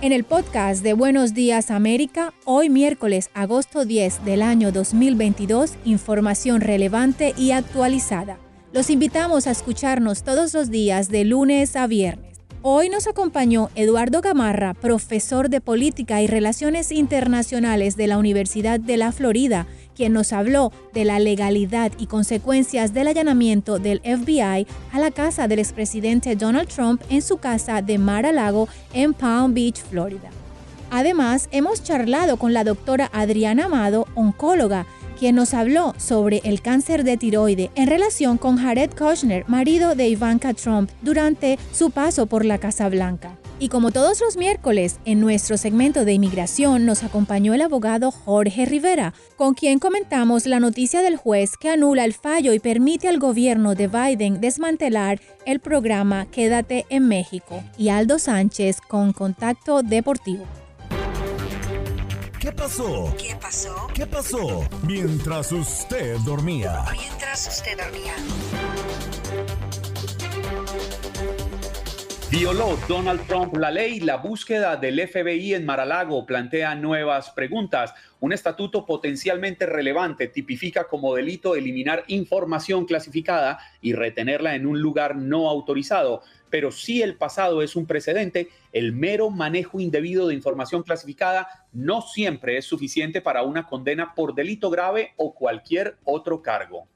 En el podcast de Buenos Días América, hoy miércoles agosto 10 del año 2022, información relevante y actualizada. Los invitamos a escucharnos todos los días de lunes a viernes. Hoy nos acompañó Eduardo Gamarra, profesor de Política y Relaciones Internacionales de la Universidad de la Florida, quien nos habló de la legalidad y consecuencias del allanamiento del FBI a la casa del expresidente Donald Trump en su casa de Mar-a-Lago en Palm Beach, Florida. Además, hemos charlado con la doctora Adriana Amado, oncóloga, quien nos habló sobre el cáncer de tiroide en relación con Jared Kushner, marido de Ivanka Trump, durante su paso por la Casa Blanca. Y como todos los miércoles, en nuestro segmento de inmigración nos acompañó el abogado Jorge Rivera, con quien comentamos la noticia del juez que anula el fallo y permite al gobierno de Biden desmantelar el programa Quédate en México. Y Aldo Sánchez con Contacto Deportivo. ¿Qué pasó? ¿Qué pasó? ¿Qué pasó? Mientras usted dormía. Mientras usted dormía. Violó Donald Trump la ley. La búsqueda del FBI en Maralago plantea nuevas preguntas. Un estatuto potencialmente relevante tipifica como delito eliminar información clasificada y retenerla en un lugar no autorizado. Pero si el pasado es un precedente, el mero manejo indebido de información clasificada no siempre es suficiente para una condena por delito grave o cualquier otro cargo.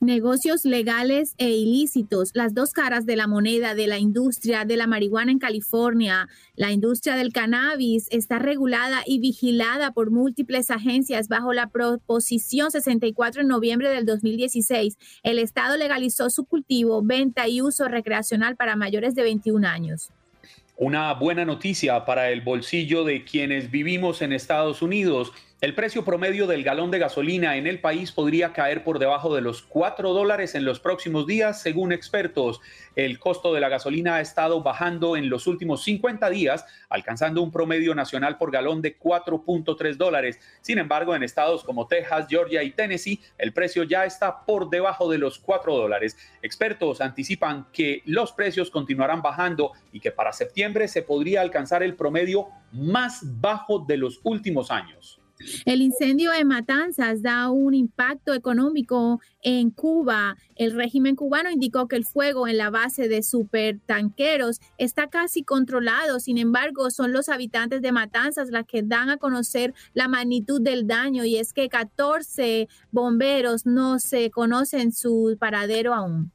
Negocios legales e ilícitos, las dos caras de la moneda de la industria de la marihuana en California. La industria del cannabis está regulada y vigilada por múltiples agencias bajo la proposición 64 en noviembre del 2016. El Estado legalizó su cultivo, venta y uso recreacional para mayores de 21 años. Una buena noticia para el bolsillo de quienes vivimos en Estados Unidos. El precio promedio del galón de gasolina en el país podría caer por debajo de los 4 dólares en los próximos días, según expertos. El costo de la gasolina ha estado bajando en los últimos 50 días, alcanzando un promedio nacional por galón de 4.3 dólares. Sin embargo, en estados como Texas, Georgia y Tennessee, el precio ya está por debajo de los 4 dólares. Expertos anticipan que los precios continuarán bajando y que para septiembre se podría alcanzar el promedio más bajo de los últimos años. El incendio en Matanzas da un impacto económico en Cuba. El régimen cubano indicó que el fuego en la base de supertanqueros está casi controlado. Sin embargo, son los habitantes de Matanzas las que dan a conocer la magnitud del daño y es que 14 bomberos no se conocen su paradero aún.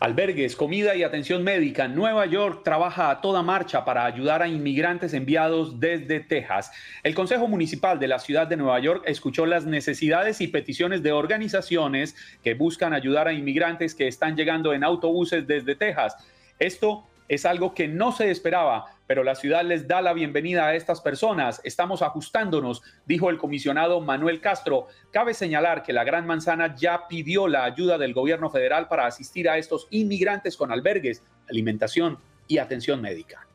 Albergues, comida y atención médica. Nueva York trabaja a toda marcha para ayudar a inmigrantes enviados desde Texas. El Consejo Municipal de la ciudad de Nueva York escuchó las necesidades y peticiones de organizaciones que buscan ayudar a inmigrantes que están llegando en autobuses desde Texas. Esto es algo que no se esperaba, pero la ciudad les da la bienvenida a estas personas. Estamos ajustándonos, dijo el comisionado Manuel Castro. Cabe señalar que la Gran Manzana ya pidió la ayuda del gobierno federal para asistir a estos inmigrantes con albergues, alimentación y atención médica.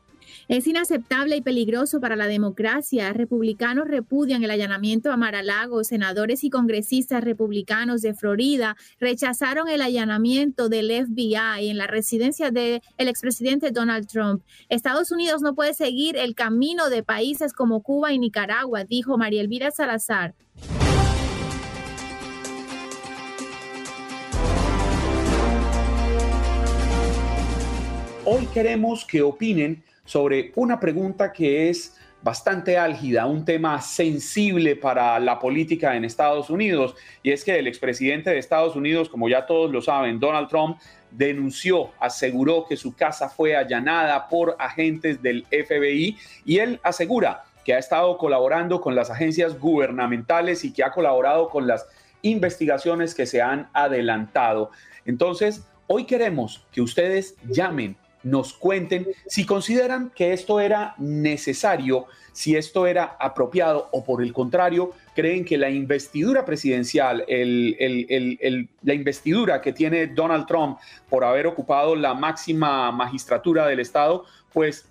Es inaceptable y peligroso para la democracia. Republicanos repudian el allanamiento a Mar-a-Lago. Senadores y congresistas republicanos de Florida rechazaron el allanamiento del FBI en la residencia del expresidente Donald Trump. Estados Unidos no puede seguir el camino de países como Cuba y Nicaragua, dijo María Elvira Salazar. Hoy queremos que opinen sobre una pregunta que es bastante álgida, un tema sensible para la política en Estados Unidos, y es que el expresidente de Estados Unidos, como ya todos lo saben, Donald Trump, denunció, aseguró que su casa fue allanada por agentes del FBI y él asegura que ha estado colaborando con las agencias gubernamentales y que ha colaborado con las investigaciones que se han adelantado. Entonces, hoy queremos que ustedes llamen nos cuenten si consideran que esto era necesario, si esto era apropiado o por el contrario, creen que la investidura presidencial, la investidura que tiene Donald Trump por haber ocupado la máxima magistratura del Estado, pues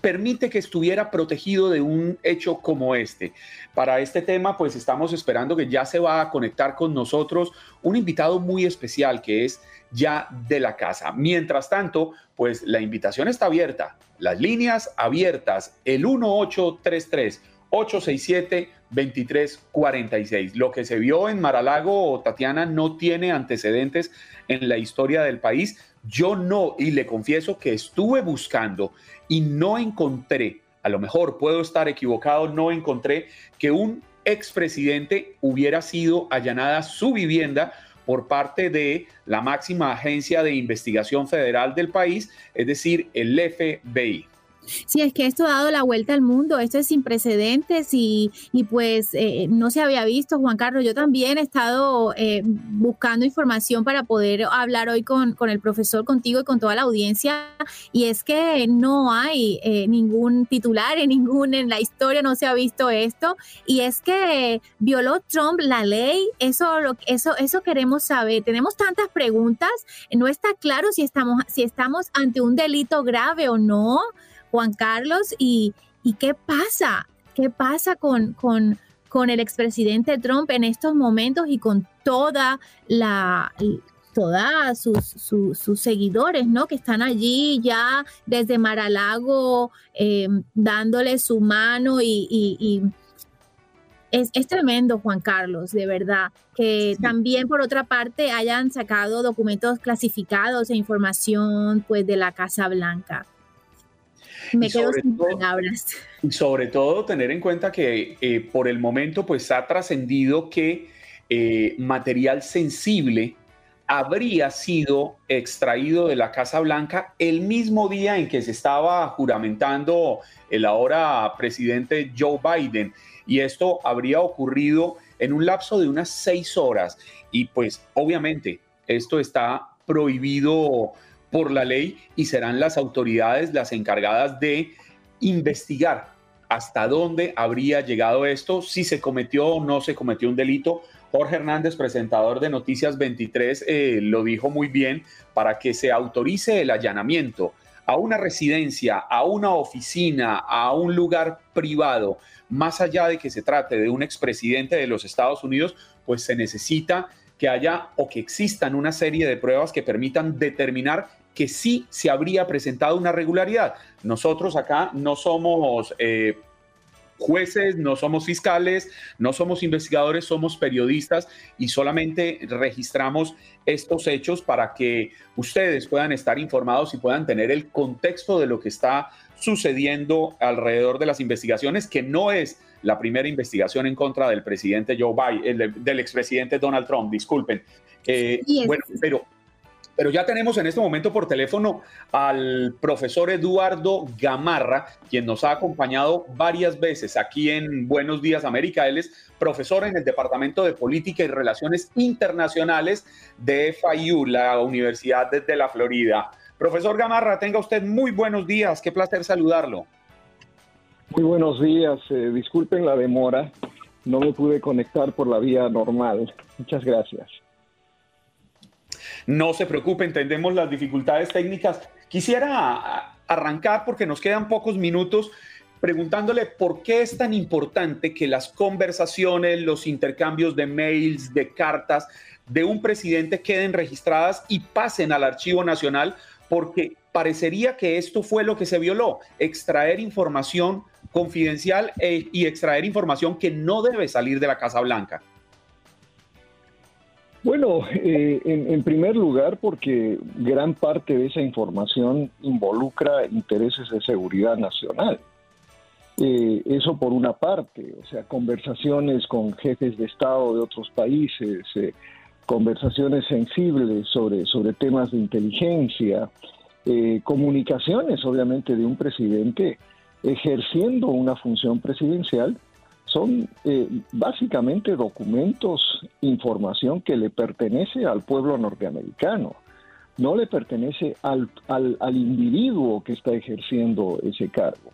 permite que estuviera protegido de un hecho como este. Para este tema, pues estamos esperando que ya se va a conectar con nosotros un invitado muy especial que es ya de la casa. Mientras tanto, pues la invitación está abierta, las líneas abiertas, el 1833 867 2346. Lo que se vio en Maralago, Tatiana, no tiene antecedentes en la historia del país. Yo no, y le confieso que estuve buscando y no encontré, a lo mejor puedo estar equivocado, no encontré que un expresidente hubiera sido allanada su vivienda por parte de la máxima agencia de investigación federal del país, es decir, el FBI. Sí, es que esto ha dado la vuelta al mundo, esto es sin precedentes y, pues eh, no se había visto, Juan Carlos. Yo también he estado eh, buscando información para poder hablar hoy con, el profesor, contigo y con toda la audiencia. Y es que no hay eh, ningún titular en ningún, en la historia no se ha visto esto. Y es que violó Trump la ley, eso, eso, eso queremos saber. Tenemos tantas preguntas, no está claro si estamos, si estamos ante un delito grave o no. Juan Carlos, y, qué pasa, qué pasa con, con, con el expresidente Trump en estos momentos y con toda la todas sus, seguidores, ¿no? Que están allí ya desde Maralago em, dándole su mano y, es, tremendo, Juan Carlos, de verdad, que también por otra parte hayan sacado documentos clasificados e información pues de la Casa Blanca. Me quedo sin palabras. Sobre todo tener en cuenta que eh, por el momento pues ha trascendido que eh, material sensible habría sido extraído de la Casa Blanca el mismo día en que se estaba juramentando el ahora presidente Joe Biden. Y esto habría ocurrido en un lapso de unas seis horas. Y pues obviamente esto está prohibido por la ley y serán las autoridades las encargadas de investigar hasta dónde habría llegado esto, si se cometió o no se cometió un delito. Jorge Hernández, presentador de Noticias 23, eh, lo dijo muy bien, para que se autorice el allanamiento a una residencia, a una oficina, a un lugar privado, más allá de que se trate de un expresidente de los Estados Unidos, pues se necesita que haya o que existan una serie de pruebas que permitan determinar que sí se habría presentado una regularidad. Nosotros acá no somos eh, jueces, no somos fiscales, no somos investigadores, somos periodistas y solamente registramos estos hechos para que ustedes puedan estar informados y puedan tener el contexto de lo que está sucediendo alrededor de las investigaciones, que no es la primera investigación en contra del presidente Joe Biden, del expresidente Donald Trump, disculpen. Eh, bueno, pero pero ya tenemos en este momento por teléfono al profesor Eduardo Gamarra, quien nos ha acompañado varias veces aquí en Buenos Días América. Él es profesor en el Departamento de Política y Relaciones Internacionales de FIU, la Universidad de la Florida. Profesor Gamarra, tenga usted muy buenos días. Qué placer saludarlo. Muy buenos días. Eh, disculpen la demora. No me pude conectar por la vía normal. Muchas gracias. No se preocupe, entendemos las dificultades técnicas. Quisiera arrancar porque nos quedan pocos minutos preguntándole por qué es tan importante que las conversaciones, los intercambios de mails, de cartas de un presidente queden registradas y pasen al Archivo Nacional, porque parecería que esto fue lo que se violó, extraer información confidencial eh, y extraer información que no debe salir de la Casa Blanca. Bueno, eh, en, primer lugar porque gran parte de esa información involucra intereses de seguridad nacional. Eh, eso por una parte, o sea, conversaciones con jefes de Estado de otros países, eh, conversaciones sensibles sobre, sobre temas de inteligencia, eh, comunicaciones obviamente de un presidente ejerciendo una función presidencial, son básicamente documentos, información que le pertenece al pueblo norteamericano, no le pertenece al, al, individuo que está ejerciendo ese cargo.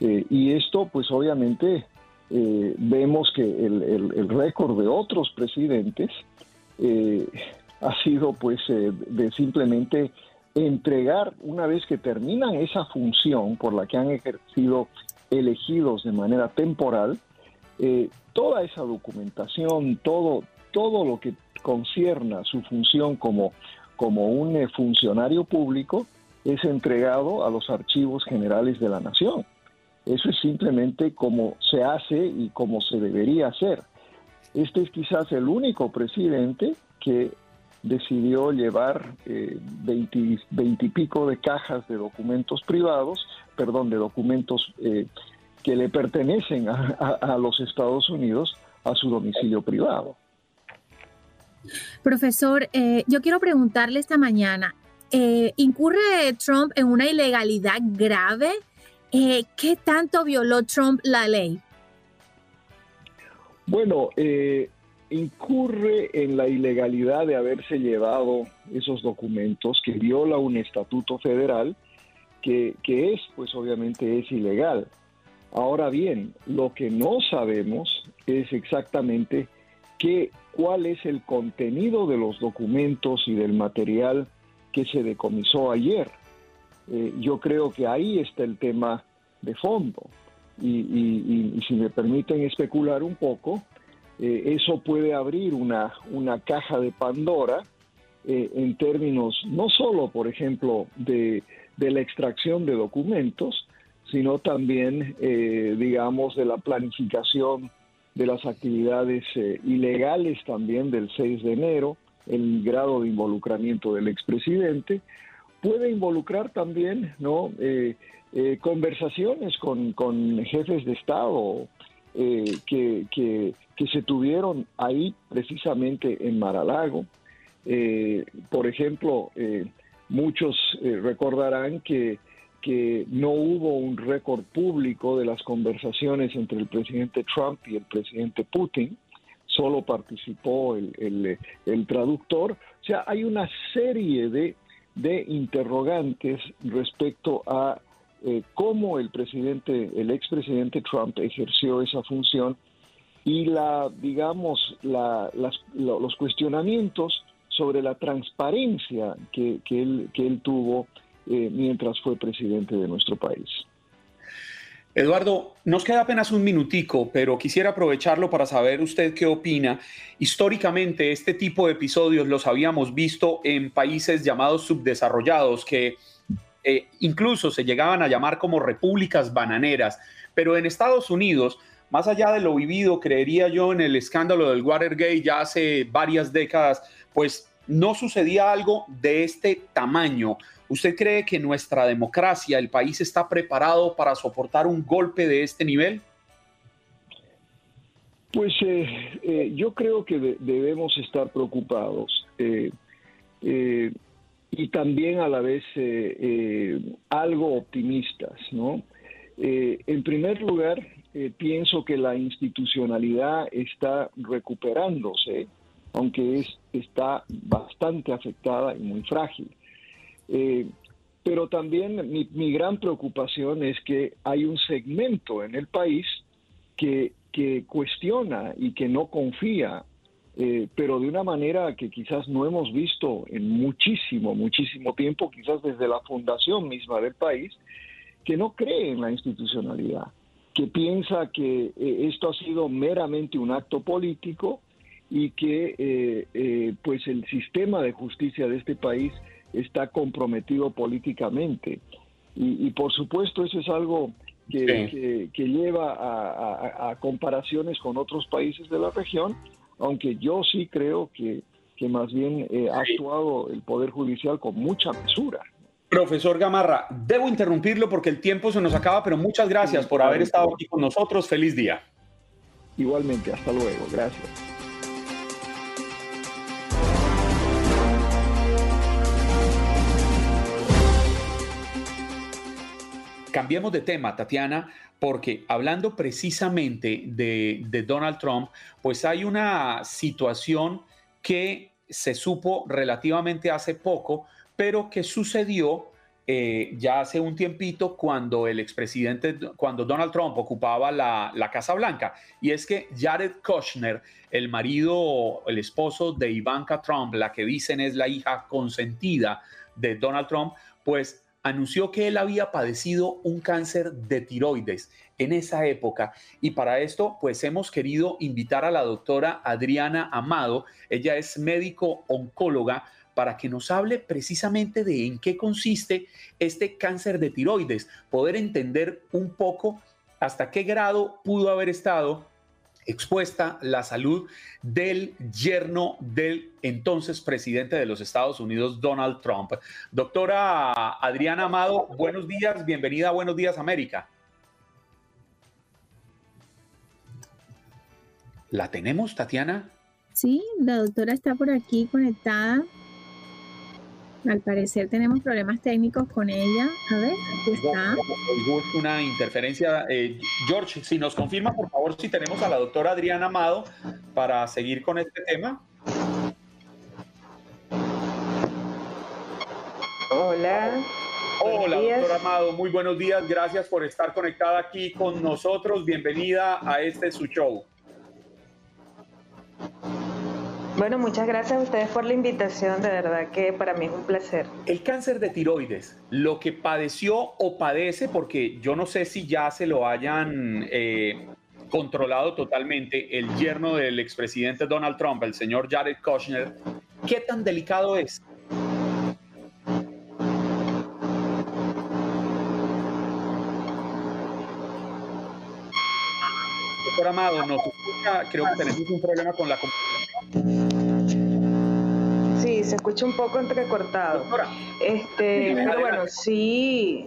Eh, y esto, pues obviamente, eh, vemos que el, récord de otros presidentes eh, ha sido pues de simplemente entregar, una vez que terminan esa función por la que han ejercido elegidos de manera temporal, toda esa documentación, todo, todo lo que concierna su función como, como un funcionario público, es entregado a los archivos generales de la nación. Eso es simplemente como se hace y como se debería hacer. Este es quizás el único presidente que decidió llevar eh, de cajas de documentos privados, perdón, de documentos eh, que le pertenecen a, los Estados Unidos a su domicilio privado. Profesor, eh, yo quiero preguntarle esta mañana, ¿incurre Trump en una ilegalidad grave eh, ¿Qué tanto violó Trump la ley? Bueno, eh, incurre en la ilegalidad de haberse llevado esos documentos que viola un estatuto federal que, es, pues obviamente es ilegal. Ahora bien, lo que no sabemos es exactamente qué, cuál es el contenido de los documentos y del material que se decomisó ayer. Eh, yo creo que ahí está el tema de fondo. Y, si me permiten especular un poco, eh, eso puede abrir una, una caja de Pandora eh, en términos no solo, por ejemplo, de, la extracción de documentos, sino también, digamos, de la planificación de las actividades ilegales también del 6 de enero, el grado de involucramiento del expresidente, puede involucrar también ¿no? Eh, eh, conversaciones con, jefes de Estado eh, que, que, se tuvieron ahí precisamente en Maralago. por ejemplo, muchos recordarán que, que no hubo un récord público de las conversaciones entre el presidente Trump y el presidente Putin, solo participó el, el, traductor. O sea, hay una serie de de interrogantes respecto a eh, cómo el presidente, el expresidente Trump ejerció esa función y la, digamos, los cuestionamientos sobre la transparencia que, que él tuvo eh, mientras fue presidente de nuestro país. Eduardo, nos queda apenas un minutico, pero quisiera aprovecharlo para saber usted qué opina. Históricamente, este tipo de episodios los habíamos visto en países llamados subdesarrollados, que eh, incluso se llegaban a llamar como repúblicas bananeras, pero en Estados Unidos, más allá de lo vivido, creería yo, en el escándalo del Watergate ya hace varias décadas, pues no sucedía algo de este tamaño. ¿Usted cree que nuestra democracia, el país está preparado para soportar un golpe de este nivel? Pues eh, eh, yo creo que debemos estar preocupados eh, y también a la vez algo optimistas, ¿no? en primer lugar, pienso que la institucionalidad está recuperándose, aunque es, está bastante afectada y muy frágil. Eh, pero también mi, gran preocupación es que hay un segmento en el país que, cuestiona y que no confía, eh, pero de una manera que quizás no hemos visto en muchísimo, muchísimo tiempo, quizás desde la fundación misma del país, que no cree en la institucionalidad, que piensa que eh, esto ha sido meramente un acto político y que pues el sistema de justicia de este país está comprometido políticamente. Y, por supuesto eso es algo que, que, lleva a, comparaciones con otros países de la región, aunque yo sí creo que, que más bien eh, ha actuado el Poder Judicial con mucha mesura. Profesor Gamarra, debo interrumpirlo porque el tiempo se nos acaba, pero muchas gracias por haber estado aquí con nosotros. Feliz día. Igualmente, hasta luego. Gracias. Cambiemos de tema, Tatiana, porque hablando precisamente de, Donald Trump, pues hay una situación que se supo relativamente hace poco, pero que sucedió eh, ya hace un tiempito cuando el expresidente, cuando Donald Trump ocupaba la, la, Casa Blanca. Y es que Jared Kushner, el marido, el esposo de Ivanka Trump, la que dicen es la hija consentida de Donald Trump, pues anunció que él había padecido un cáncer de tiroides en esa época. Y para esto pues hemos querido invitar a la doctora Adriana Amado, ella es médico oncóloga para que nos hable precisamente de en qué consiste este cáncer de tiroides, poder entender un poco hasta qué grado pudo haber estado expuesta la salud del yerno del entonces presidente de los Estados Unidos, Donald Trump. Doctora Adriana Amado, buenos días, bienvenida a Buenos Días América. ¿La tenemos, Tatiana? Sí, la doctora está por aquí conectada. Al parecer tenemos problemas técnicos con ella. A ver, aquí está. Una interferencia. Eh, George, si nos confirma, por favor, si tenemos a la doctora Adriana Amado para seguir con este tema. Hola. Hola, doctora Amado, muy buenos días. Gracias por estar conectada aquí con nosotros. Bienvenida a este su show. Bueno, muchas gracias a ustedes por la invitación, de verdad que para mí es un placer. El cáncer de tiroides, lo que padeció o padece, porque yo no sé si ya se lo hayan eh, controlado totalmente, el yerno del expresidente Donald Trump, el señor Jared Kushner, ¿qué tan delicado es? Doctor Amado, nos creo que tenemos un problema con la computadora se escucha un poco entrecortado. Este, pero bueno, sí,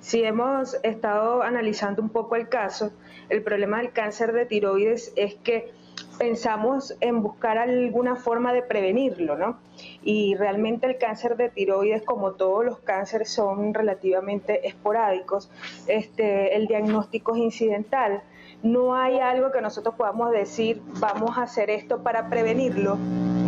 sí hemos estado analizando un poco el caso. El problema del cáncer de tiroides es que pensamos en buscar alguna forma de prevenirlo, ¿no? Y realmente el cáncer de tiroides, como todos los cánceres, son relativamente esporádicos. Este, el diagnóstico es incidental. No hay algo que nosotros podamos decir, vamos a hacer esto para prevenirlo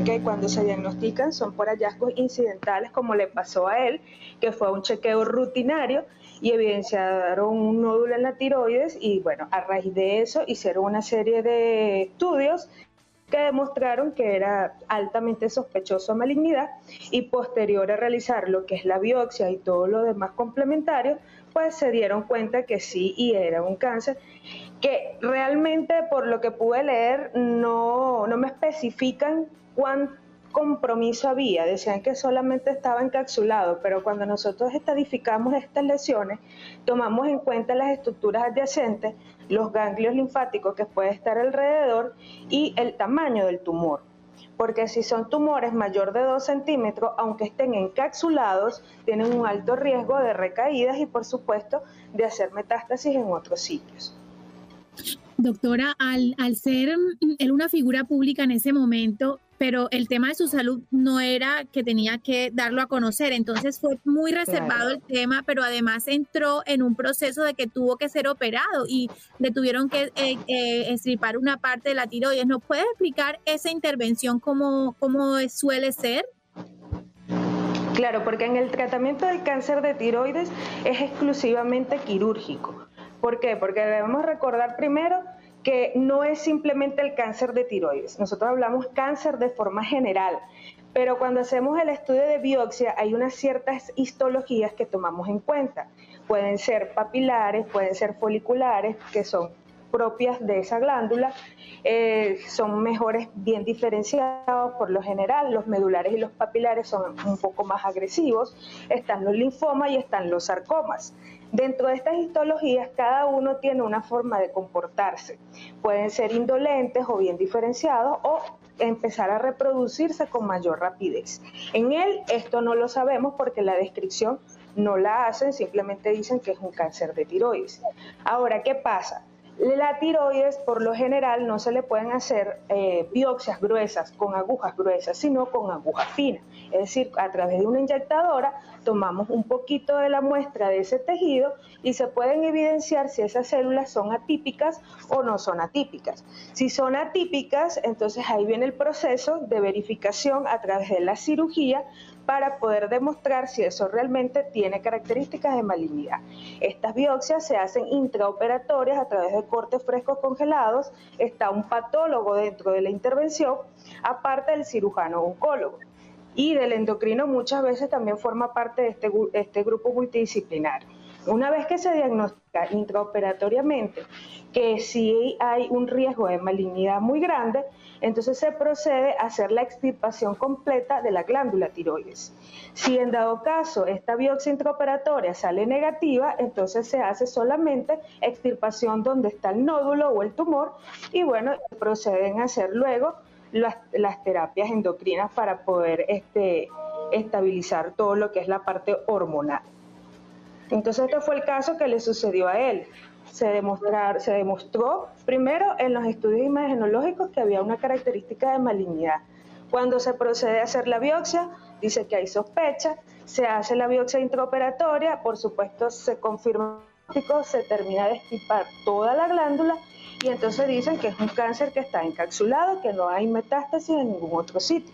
que cuando se diagnostican son por hallazgos incidentales, como le pasó a él, que fue un chequeo rutinario y evidenciaron un nódulo en la tiroides y bueno, a raíz de eso hicieron una serie de estudios que demostraron que era altamente sospechoso a malignidad y posterior a realizar lo que es la biopsia y todo lo demás complementario, pues se dieron cuenta que sí y era un cáncer que realmente por lo que pude leer no, no me especifican cuán compromiso había, decían que solamente estaba encapsulado, pero cuando nosotros estadificamos estas lesiones, tomamos en cuenta las estructuras adyacentes, los ganglios linfáticos que puede estar alrededor y el tamaño del tumor. Porque si son tumores mayor de 2 centímetros, aunque estén encapsulados, tienen un alto riesgo de recaídas y por supuesto de hacer metástasis en otros sitios. Doctora, al, al ser él una figura pública en ese momento, pero el tema de su salud no era que tenía que darlo a conocer, entonces fue muy reservado el tema, pero además entró en un proceso de que tuvo que ser operado y le tuvieron que eh, eh, estripar una parte de la tiroides. ¿Nos puede explicar esa intervención cómo, cómo suele ser? Claro, porque en el tratamiento del cáncer de tiroides es exclusivamente quirúrgico. ¿Por qué? Porque debemos recordar primero que no es simplemente el cáncer de tiroides. Nosotros hablamos cáncer de forma general, pero cuando hacemos el estudio de biopsia hay unas ciertas histologías que tomamos en cuenta. Pueden ser papilares, pueden ser foliculares, que son propias de esa glándula eh, son mejores, bien diferenciados por lo general. Los medulares y los papilares son un poco más agresivos. Están los linfomas y están los sarcomas. Dentro de estas histologías, cada uno tiene una forma de comportarse. Pueden ser indolentes o bien diferenciados o empezar a reproducirse con mayor rapidez. En él esto no lo sabemos porque la descripción no la hacen, simplemente dicen que es un cáncer de tiroides. Ahora, ¿qué pasa? La tiroides, por lo general, no se le pueden hacer eh, biopsias gruesas con agujas gruesas, sino con agujas finas. Es decir, a través de una inyectadora tomamos un poquito de la muestra de ese tejido y se pueden evidenciar si esas células son atípicas o no son atípicas. Si son atípicas, entonces ahí viene el proceso de verificación a través de la cirugía para poder demostrar si eso realmente tiene características de malignidad. Estas biopsias se hacen intraoperatorias a través de cortes frescos congelados. Está un patólogo dentro de la intervención, aparte del cirujano oncólogo. Y del endocrino muchas veces también forma parte de este, este grupo multidisciplinar. Una vez que se diagnostica intraoperatoriamente que si hay un riesgo de malignidad muy grande, entonces se procede a hacer la extirpación completa de la glándula tiroides. Si en dado caso esta biopsia intraoperatoria sale negativa, entonces se hace solamente extirpación donde está el nódulo o el tumor y bueno, proceden a hacer luego las, terapias endocrinas para poder este, estabilizar todo lo que es la parte hormonal. Entonces este fue el caso que le sucedió a él. Se, demostró primero en los estudios imagenológicos que había una característica de malignidad. Cuando se procede a hacer la biopsia, dice que hay sospecha, se hace la biopsia intraoperatoria, por supuesto se confirma, se termina de estipar toda la glándula y entonces dicen que es un cáncer que está encapsulado, que no hay metástasis en ningún otro sitio.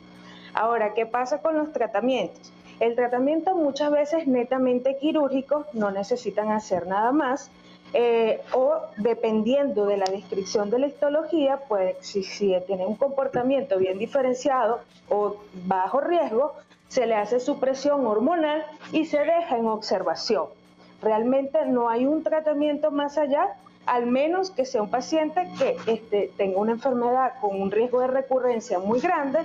Ahora, ¿qué pasa con los tratamientos? El tratamiento muchas veces netamente quirúrgico, no necesitan hacer nada más, eh, o dependiendo de la descripción de la histología, pues si, si tiene un comportamiento bien diferenciado o bajo riesgo, se le hace supresión hormonal y se deja en observación. Realmente no hay un tratamiento más allá al menos que sea un paciente que este, tenga una enfermedad con un riesgo de recurrencia muy grande,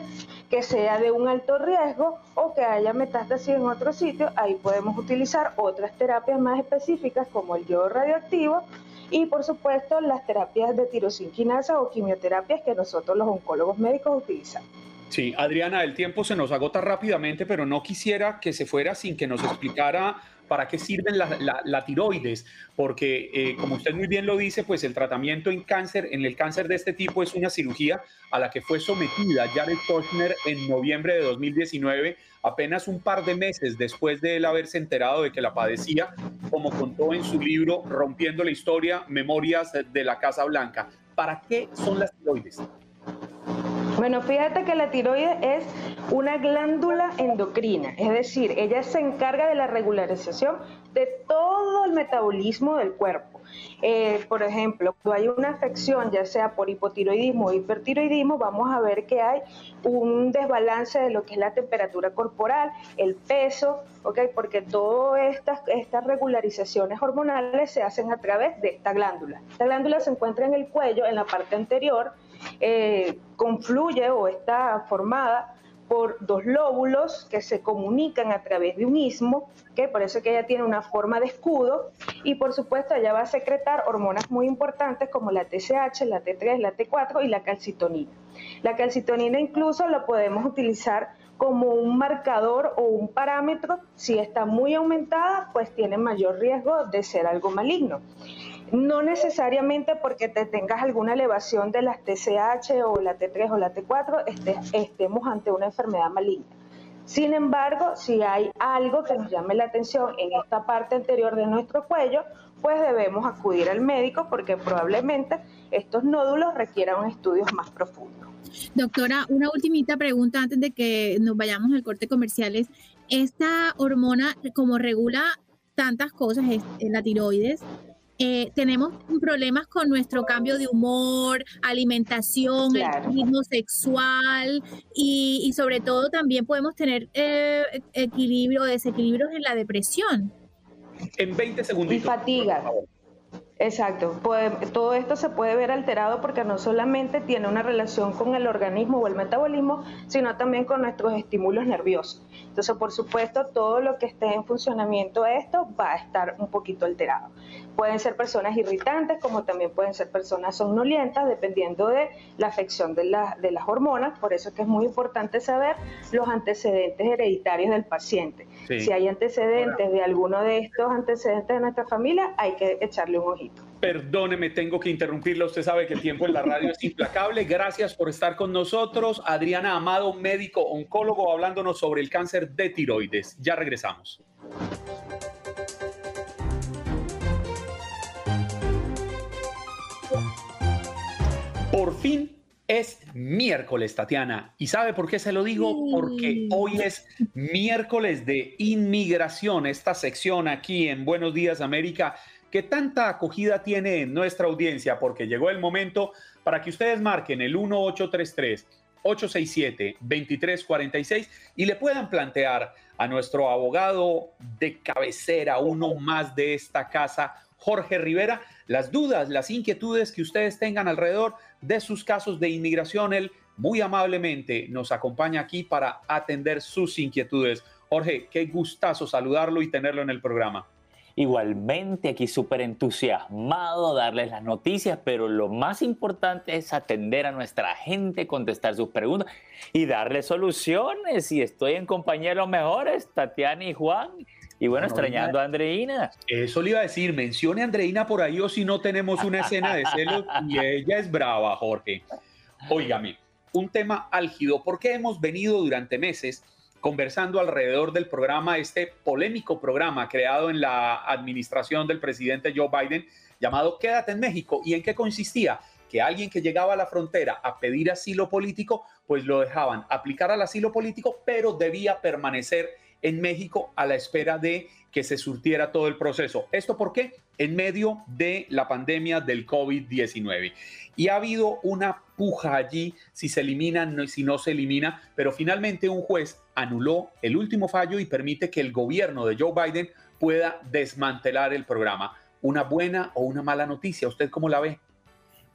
que sea de un alto riesgo o que haya metástasis en otro sitio, ahí podemos utilizar otras terapias más específicas como el yodo radioactivo y por supuesto las terapias de tirosinquinasa o quimioterapias que nosotros los oncólogos médicos utilizamos. Sí, Adriana, el tiempo se nos agota rápidamente, pero no quisiera que se fuera sin que nos explicara para qué sirven la, tiroides, porque eh, como usted muy bien lo dice, pues el tratamiento en cáncer, en el cáncer de este tipo es una cirugía a la que fue sometida Jared Kushner en noviembre de 2019, apenas un par de meses después de él haberse enterado de que la padecía, como contó en su libro Rompiendo la Historia, Memorias de la Casa Blanca. ¿Para qué son las tiroides? Bueno, fíjate que la tiroides es una glándula endocrina, es decir, ella se encarga de la regularización de todo el metabolismo del cuerpo. Eh, por ejemplo, cuando hay una afección, ya sea por hipotiroidismo o hipertiroidismo, vamos a ver que hay un desbalance de lo que es la temperatura corporal, el peso, ¿okay? porque todas estas, estas regularizaciones hormonales se hacen a través de esta glándula. Esta glándula se encuentra en el cuello, en la parte anterior, eh, confluye o está formada por dos lóbulos que se comunican a través de un istmo, que por eso que ella tiene una forma de escudo, y por supuesto ella va a secretar hormonas muy importantes como la TSH, la T3, la T4 y la calcitonina. La calcitonina incluso la podemos utilizar como un marcador o un parámetro, si está muy aumentada, pues tiene mayor riesgo de ser algo maligno no necesariamente porque te tengas alguna elevación de las TCH o la T3 o la T4 estemos ante una enfermedad maligna. Sin embargo, si hay algo que nos llame la atención en esta parte anterior de nuestro cuello, pues debemos acudir al médico porque probablemente estos nódulos requieran estudios más profundos. Doctora, una ultimita pregunta antes de que nos vayamos al corte comercial es, esta hormona como regula tantas cosas, es la tiroides, eh, tenemos problemas con nuestro cambio de humor, alimentación, el ritmo sexual y, sobre todo también podemos tener eh, equilibrio, desequilibrios en la depresión. En 20 segundos. Y fatiga. Exacto, todo esto se puede ver alterado porque no solamente tiene una relación con el organismo o el metabolismo, sino también con nuestros estímulos nerviosos. Entonces, por supuesto, todo lo que esté en funcionamiento esto va a estar un poquito alterado. Pueden ser personas irritantes, como también pueden ser personas somnolientas, dependiendo de la afección de, de las hormonas. Por eso es que es muy importante saber los antecedentes hereditarios del paciente. Si hay antecedentes de alguno de estos antecedentes de nuestra familia, hay que echarle un ojito. Perdóneme, tengo que interrumpirla. Usted sabe que el tiempo en la radio es implacable. Gracias por estar con nosotros. Adriana Amado, médico oncólogo, hablándonos sobre el cáncer de tiroides. Ya regresamos. Por fin es miércoles, Tatiana. ¿Y sabe por qué se lo digo? Porque hoy es miércoles de inmigración, esta sección aquí en Buenos Días América, que tanta acogida tiene en nuestra audiencia, porque llegó el momento para que ustedes marquen el 1833. 867-2346 y le puedan plantear a nuestro abogado de cabecera, uno más de esta casa, Jorge Rivera, las dudas, las inquietudes que ustedes tengan alrededor de sus casos de inmigración. Él muy amablemente nos acompaña aquí para atender sus inquietudes. Jorge, qué gustazo saludarlo y tenerlo en el programa. Igualmente aquí súper entusiasmado, darles las noticias, pero lo más importante es atender a nuestra gente, contestar sus preguntas y darles soluciones. Y estoy en compañía de los mejores, Tatiana y Juan. Y bueno, extrañando a Andreina. Eso le iba a decir, mencione a Andreina por ahí o si no tenemos una escena de celos y ella es brava, Jorge. Óigame, un tema álgido, porque hemos venido durante meses conversando alrededor del programa, este polémico programa creado en la administración del presidente Joe Biden llamado Quédate en México. ¿Y en qué consistía? Que alguien que llegaba a la frontera a pedir asilo político, pues lo dejaban aplicar al asilo político, pero debía permanecer en México a la espera de que se surtiera todo el proceso. ¿Esto por qué? En medio de la pandemia del COVID-19. Y ha habido una puja allí, si se elimina, no, si no se elimina, pero finalmente un juez anuló el último fallo y permite que el gobierno de Joe Biden pueda desmantelar el programa. ¿Una buena o una mala noticia? ¿Usted cómo la ve?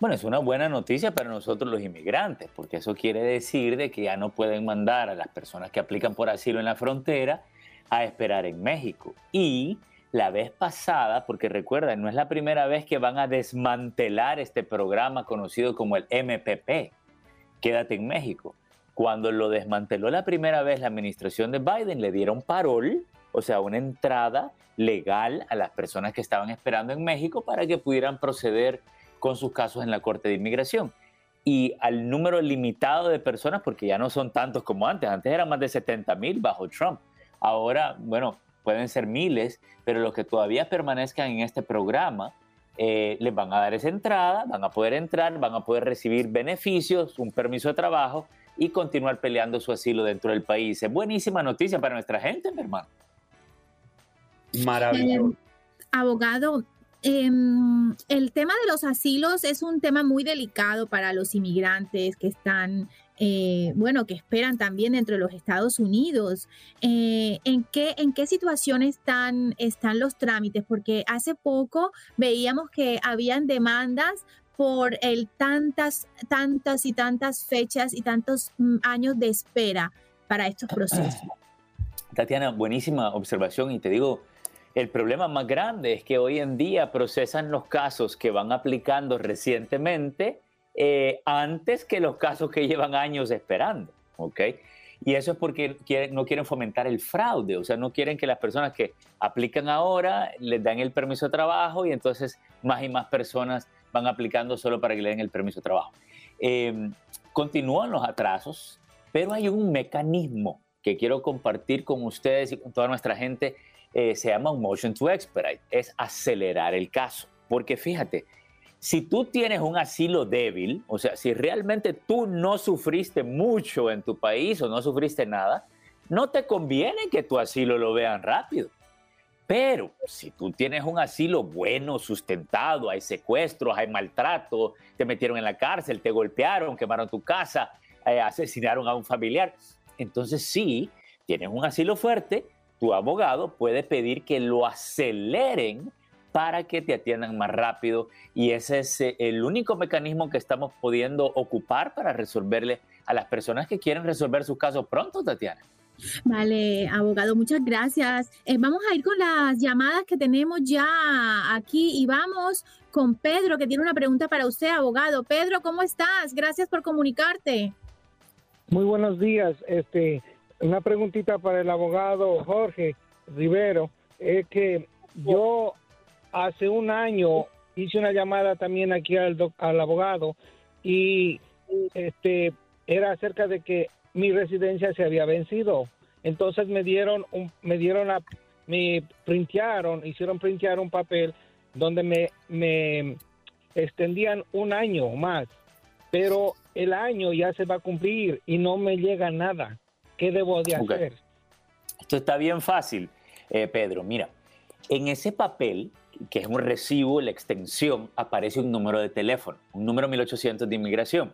Bueno, es una buena noticia para nosotros los inmigrantes, porque eso quiere decir de que ya no pueden mandar a las personas que aplican por asilo en la frontera a esperar en México. Y la vez pasada, porque recuerden, no es la primera vez que van a desmantelar este programa conocido como el MPP, Quédate en México. Cuando lo desmanteló la primera vez la administración de Biden, le dieron parol, o sea, una entrada legal a las personas que estaban esperando en México para que pudieran proceder con sus casos en la Corte de Inmigración. Y al número limitado de personas, porque ya no son tantos como antes, antes eran más de 70 mil bajo Trump. Ahora, bueno, pueden ser miles, pero los que todavía permanezcan en este programa eh, les van a dar esa entrada, van a poder entrar, van a poder recibir beneficios, un permiso de trabajo y continuar peleando su asilo dentro del país. Es buenísima noticia para nuestra gente, mi hermano. Maravilloso. Eh, abogado, Em, el tema de los asilos es un tema muy delicado para los inmigrantes que están, eh, bueno, que esperan también dentro de los Estados Unidos. Eh, ¿en, qué, ¿En qué situación están, están los trámites? Porque hace poco veíamos que habían demandas por el tantas, tantas y tantas fechas y tantos mm, años de espera para estos procesos. Tatiana, buenísima observación y te digo, el problema más grande es que hoy en día procesan los casos que van aplicando recientemente eh, antes que los casos que llevan años esperando, ¿ok? Y eso es porque no quieren fomentar el fraude, o sea, no quieren que las personas que aplican ahora les den el permiso de trabajo y entonces más y más personas van aplicando solo para que le den el permiso de trabajo. Em, continúan los atrasos, pero hay un mecanismo que quiero compartir con ustedes y con toda nuestra gente eh, se llama un motion to expedite, es acelerar el caso. Porque fíjate, si tú tienes un asilo débil, o sea, si realmente tú no sufriste mucho en tu país o no sufriste nada, no te conviene que tu asilo lo vean rápido. Pero si tú tienes un asilo bueno, sustentado, hay secuestros, hay maltrato, te metieron en la cárcel, te golpearon, quemaron tu casa, eh, asesinaron a un familiar, entonces sí, tienes un asilo fuerte, tu abogado puede pedir que lo aceleren para que te atiendan más rápido y ese es eh, el único mecanismo que estamos pudiendo ocupar para resolverle a las personas que quieren resolver sus casos pronto, Tatiana. Vale, abogado, muchas gracias. Eh, vamos a ir con las llamadas que tenemos ya aquí y vamos con Pedro, que tiene una pregunta para usted, abogado. Pedro, ¿cómo estás? Gracias por comunicarte. Muy buenos días. Este, una preguntita para el abogado Jorge Rivero. Es que yo hace un año hice una llamada también aquí al, al abogado y este era acerca de que mi residencia se había vencido. Entonces me dieron un, me dieron a, me printearon, hicieron printear un papel donde me, me extendían un año más, pero el año ya se va a cumplir y no me llega nada. ¿Qué debo de hacer? Esto está bien fácil, eh, Pedro. Mira, en ese papel, que es un recibo, la extensión, aparece un número de teléfono, un número 1800 de inmigración.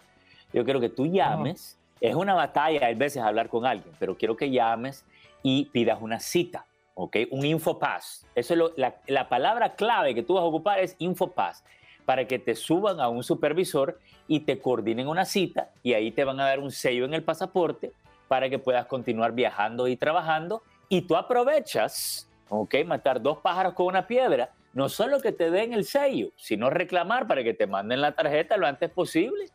Yo quiero que tú llames es una batalla a veces hablar con alguien, pero quiero que llames y pidas una cita, ¿ok? Un infopass. Eso es la, la, palabra clave que tú vas a ocupar es infopass, para que te suban a un supervisor y te coordinen una cita y ahí te van a dar un sello en el pasaporte para que puedas continuar viajando y trabajando y tú aprovechas, ¿ok? Matar dos pájaros con una piedra. No solo que te den el sello, sino reclamar para que te manden la tarjeta lo antes posible.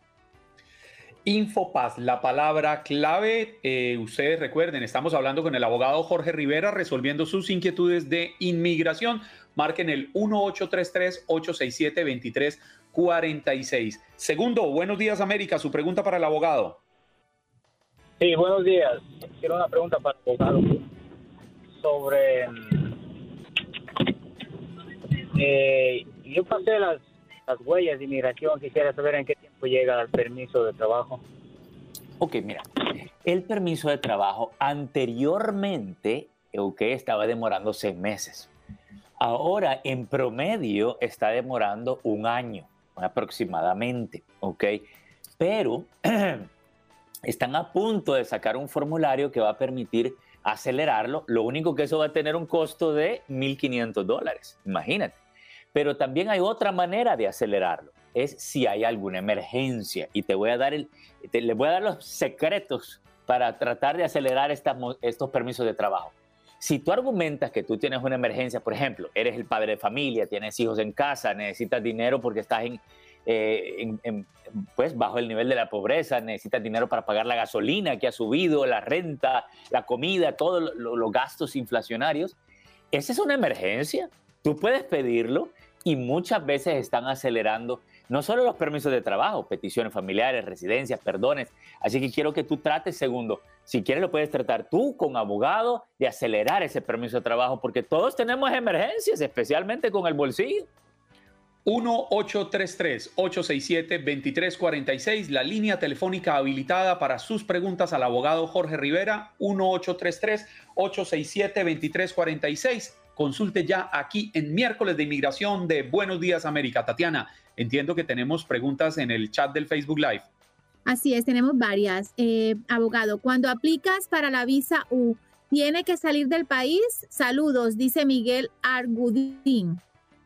Infopaz, la palabra clave, eh, ustedes recuerden, estamos hablando con el abogado Jorge Rivera resolviendo sus inquietudes de inmigración. Marquen el 1833-867-2346. Segundo, buenos días América, su pregunta para el abogado. Sí, buenos días. Quiero una pregunta para el abogado sobre... Eh, yo pasé las las huellas de inmigración. Quisiera saber en qué tiempo llega el permiso de trabajo. Ok, mira, el permiso de trabajo anteriormente, ok, estaba demorando seis meses. Ahora, en promedio, está demorando un año aproximadamente, ok. Pero están a punto de sacar un formulario que va a permitir acelerarlo. Lo único que eso va a tener un costo de 1.500 dólares, imagínate. Pero también hay otra manera de acelerarlo, es si hay alguna emergencia. Y te voy a dar, el, te, voy a dar los secretos para tratar de acelerar estos permisos de trabajo. Si tú argumentas que tú tienes una emergencia, por ejemplo, eres el padre de familia, tienes hijos en casa, necesitas dinero porque estás en, eh, pues bajo el nivel de la pobreza, necesitas dinero para pagar la gasolina que ha subido, la renta, la comida, todos los gastos inflacionarios, esa es una emergencia. Tú puedes pedirlo y muchas veces están acelerando no solo los permisos de trabajo, peticiones familiares, residencias, perdones. Así que quiero que tú trates, segundo, si quieres lo puedes tratar tú con abogado de acelerar ese permiso de trabajo, porque todos tenemos emergencias, especialmente con el bolsillo. 1-833-867-2346, la línea telefónica habilitada para sus preguntas al abogado Jorge Rivera, 1-833-867-2346 consulte ya aquí en miércoles de inmigración de Buenos Días América. Tatiana, entiendo que tenemos preguntas en el chat del Facebook Live. Así es, tenemos varias. Eh, abogado, cuando aplicas para la visa U, ¿tiene que salir del país? Saludos, dice Miguel Argudín.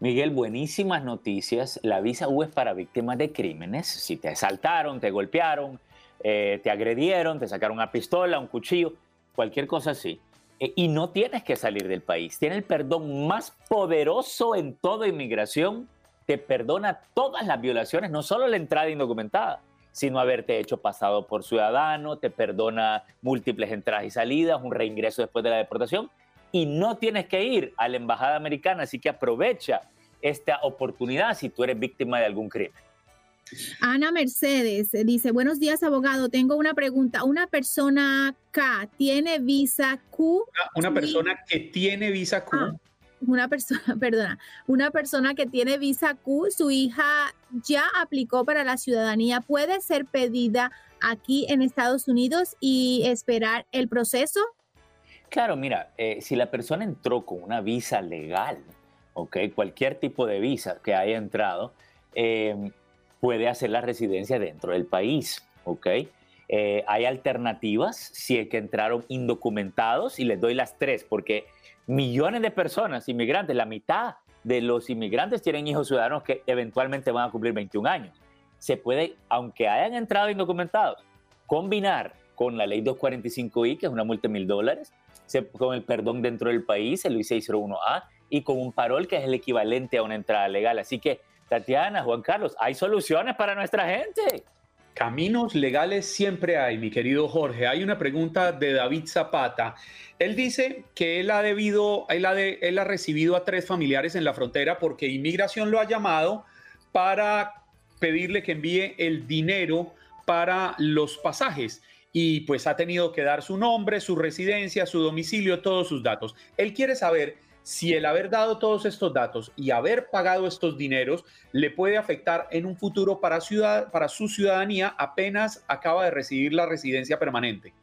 Miguel, buenísimas noticias. La visa U es para víctimas de crímenes. Si te asaltaron, te golpearon, eh, te agredieron, te sacaron una pistola, un cuchillo, cualquier cosa así eh, y no tienes que salir del país. Tiene el perdón más poderoso en toda inmigración. Te perdona todas las violaciones, no solo la entrada indocumentada, sino haberte hecho pasado por ciudadano, te perdona múltiples entradas y salidas, un reingreso después de la deportación y no tienes que ir a la embajada americana, así que aprovecha esta oportunidad si tú eres víctima de algún crimen. Ana Mercedes dice, buenos días abogado, tengo una pregunta. ¿Una persona K tiene visa Q? Una, persona que tiene visa Q. Ah, una persona, perdona, una persona que tiene visa Q, su hija ya aplicó para la ciudadanía, puede ser pedida aquí en Estados Unidos y esperar el proceso? Claro, mira, eh, si la persona entró con una visa legal, ok, cualquier tipo de visa que haya entrado, eh, puede hacer la residencia dentro del país, ¿ok? Eh, hay alternativas si es que entraron indocumentados y les doy las tres, porque millones de personas, inmigrantes, la mitad de los inmigrantes tienen hijos ciudadanos que eventualmente van a cumplir 21 años. Se puede, aunque hayan entrado indocumentados, combinar con la ley 245I, que es una multa de mil dólares, con el perdón dentro del país, el I601A, y con un parol que es el equivalente a una entrada legal. Así que, Tatiana, Juan Carlos, hay soluciones para nuestra gente. Caminos legales siempre hay, mi querido Jorge. Hay una pregunta de David Zapata. Él dice que él ha debido, él ha, él ha recibido a tres familiares en la frontera porque inmigración lo ha llamado para pedirle que envíe el dinero para los pasajes y pues ha tenido que dar su nombre, su residencia, su domicilio, todos sus datos. Él quiere saber si el haber dado todos estos datos y haber pagado estos dineros le puede afectar en un futuro para, ciudad, para su ciudadanía apenas acaba de recibir la residencia permanente.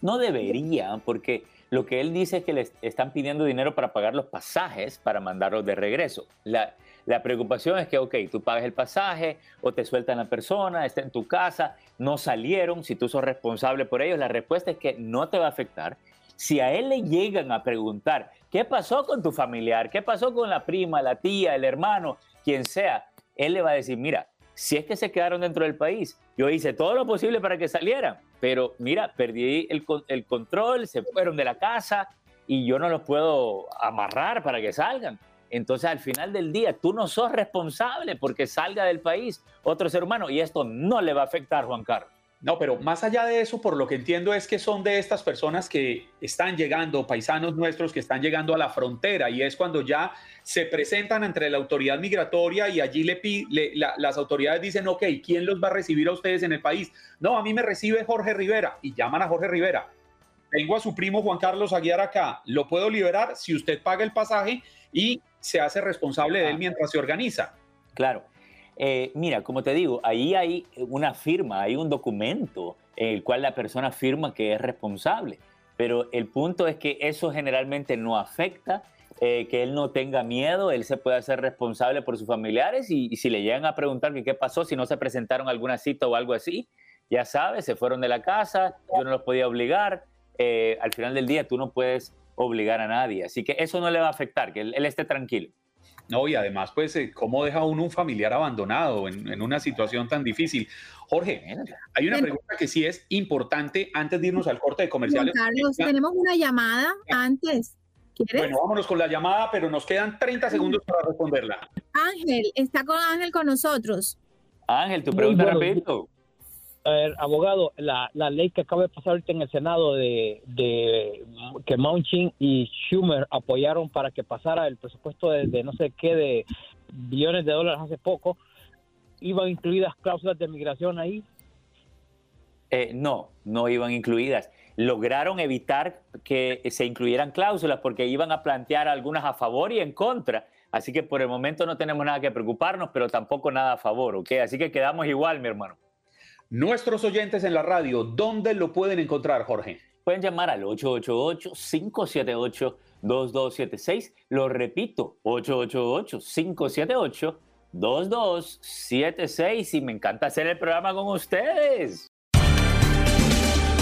No debería, porque lo que él dice es que le están pidiendo dinero para pagar los pasajes para mandarlos de regreso. La, la preocupación es que, ok, tú pagas el pasaje o te sueltan la persona, está en tu casa, no salieron, si tú sos responsable por ellos, la respuesta es que no te va a afectar. Si a él le llegan a preguntar, ¿qué pasó con tu familiar? ¿Qué pasó con la prima, la tía, el hermano, quien sea? Él le va a decir, mira, si es que se quedaron dentro del país, yo hice todo lo posible para que salieran, pero mira, perdí el, control, se fueron de la casa y yo no los puedo amarrar para que salgan. Entonces, al final del día, tú no sos responsable porque salga del país otro ser humano y esto no le va a afectar, Juan Carlos. No, pero más allá de eso, por lo que entiendo es que son de estas personas que están llegando, paisanos nuestros que están llegando a la frontera y es cuando ya se presentan entre la autoridad migratoria y allí le, las autoridades dicen, ok, ¿quién los va a recibir a ustedes en el país? No, a mí me recibe Jorge Rivera y llaman a Jorge Rivera. Tengo a su primo Juan Carlos Aguiar acá, lo puedo liberar si usted paga el pasaje y se hace responsable de él mientras se organiza. Claro. Eh, mira, como te digo, ahí hay una firma, hay un documento en el cual la persona firma que es responsable. Pero el punto es que eso generalmente no afecta, eh, que él no tenga miedo, él se puede hacer responsable por sus familiares y, si le llegan a preguntar qué pasó, si no se presentaron alguna cita o algo así, ya sabes, se fueron de la casa, yo no los podía obligar. Eh, al final del día tú no puedes obligar a nadie. Así que eso no le va a afectar, que él, esté tranquilo. No, y además, pues, eh, ¿cómo deja uno un familiar abandonado en, una situación tan difícil? Jorge, hay una pregunta que sí es importante antes de irnos al corte de comerciales. Carlos, tenemos una llamada antes. Bueno, vámonos con la llamada, pero nos quedan 30 segundos para responderla. Ángel, está con Ángel con nosotros. Ángel, tu pregunta rapidito abogado, la, la, ley que acaba de pasar ahorita en el Senado de, de que Manchin y Schumer apoyaron para que pasara el presupuesto de, no sé qué de billones de dólares hace poco, ¿iban incluidas cláusulas de migración ahí? Eh, no, no iban incluidas. Lograron evitar que se incluyeran cláusulas porque iban a plantear algunas a favor y en contra. Así que por el momento no tenemos nada que preocuparnos, pero tampoco nada a favor, ¿ok? Así que quedamos igual, mi hermano. Nuestros oyentes en la radio, ¿dónde lo pueden encontrar, Jorge? Pueden llamar al 888-578-2276. Lo repito, 888-578-2276. Y me encanta hacer el programa con ustedes.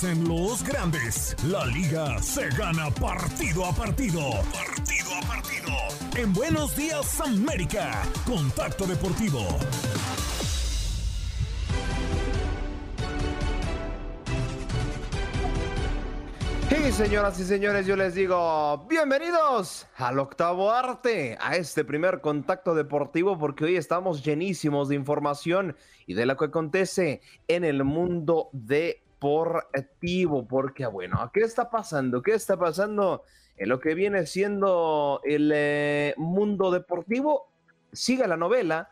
Dicen los grandes, la liga se gana partido a partido. Partido a partido. En Buenos Días América, Contacto Deportivo. Y señoras y señores, yo les digo, bienvenidos al octavo arte, a este primer contacto deportivo, porque hoy estamos llenísimos de información y de lo que acontece en el mundo deportivo, porque bueno, ¿qué está pasando? ¿Qué está pasando en lo que viene siendo el eh, mundo deportivo? Siga la novela,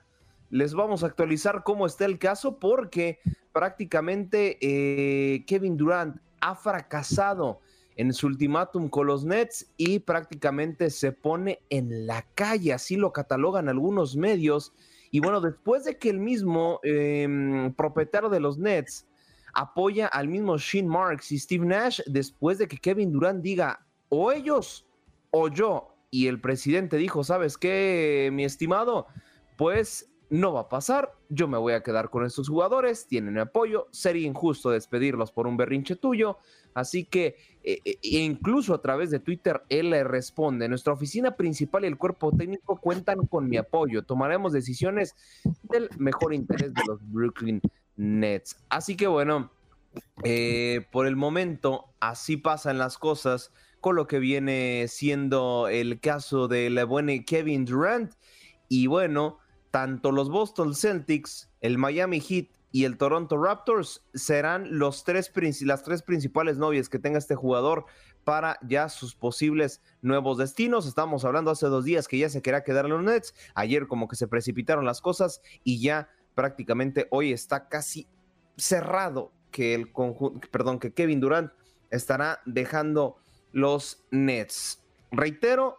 les vamos a actualizar cómo está el caso, porque prácticamente eh, Kevin Durant ha fracasado en su ultimátum con los Nets y prácticamente se pone en la calle, así lo catalogan algunos medios. Y bueno, después de que el mismo em, propietario de los Nets apoya al mismo Shane Marks y Steve Nash después de que Kevin Durant diga o ellos o yo. Y el presidente dijo, ¿sabes qué, mi estimado? Pues no va a pasar, yo me voy a quedar con estos jugadores, tienen mi apoyo, sería injusto despedirlos por un berrinche tuyo, así que eh, incluso a través de Twitter él le responde, nuestra oficina principal y el cuerpo técnico cuentan con mi apoyo, tomaremos decisiones del mejor interés de los Brooklyn Nets. Así que bueno, eh, por el momento así pasan las cosas con lo que viene siendo el caso del buen Kevin Durant y bueno, tanto los Boston Celtics, el Miami Heat y el Toronto Raptors serán los tres, las tres principales novias que tenga este jugador para ya sus posibles nuevos destinos. Estamos hablando hace dos días que ya se quería quedar en los Nets. Ayer como que se precipitaron las cosas y ya prácticamente hoy está casi cerrado que el conjunto, perdón, que Kevin Durant estará dejando los Nets. Reitero,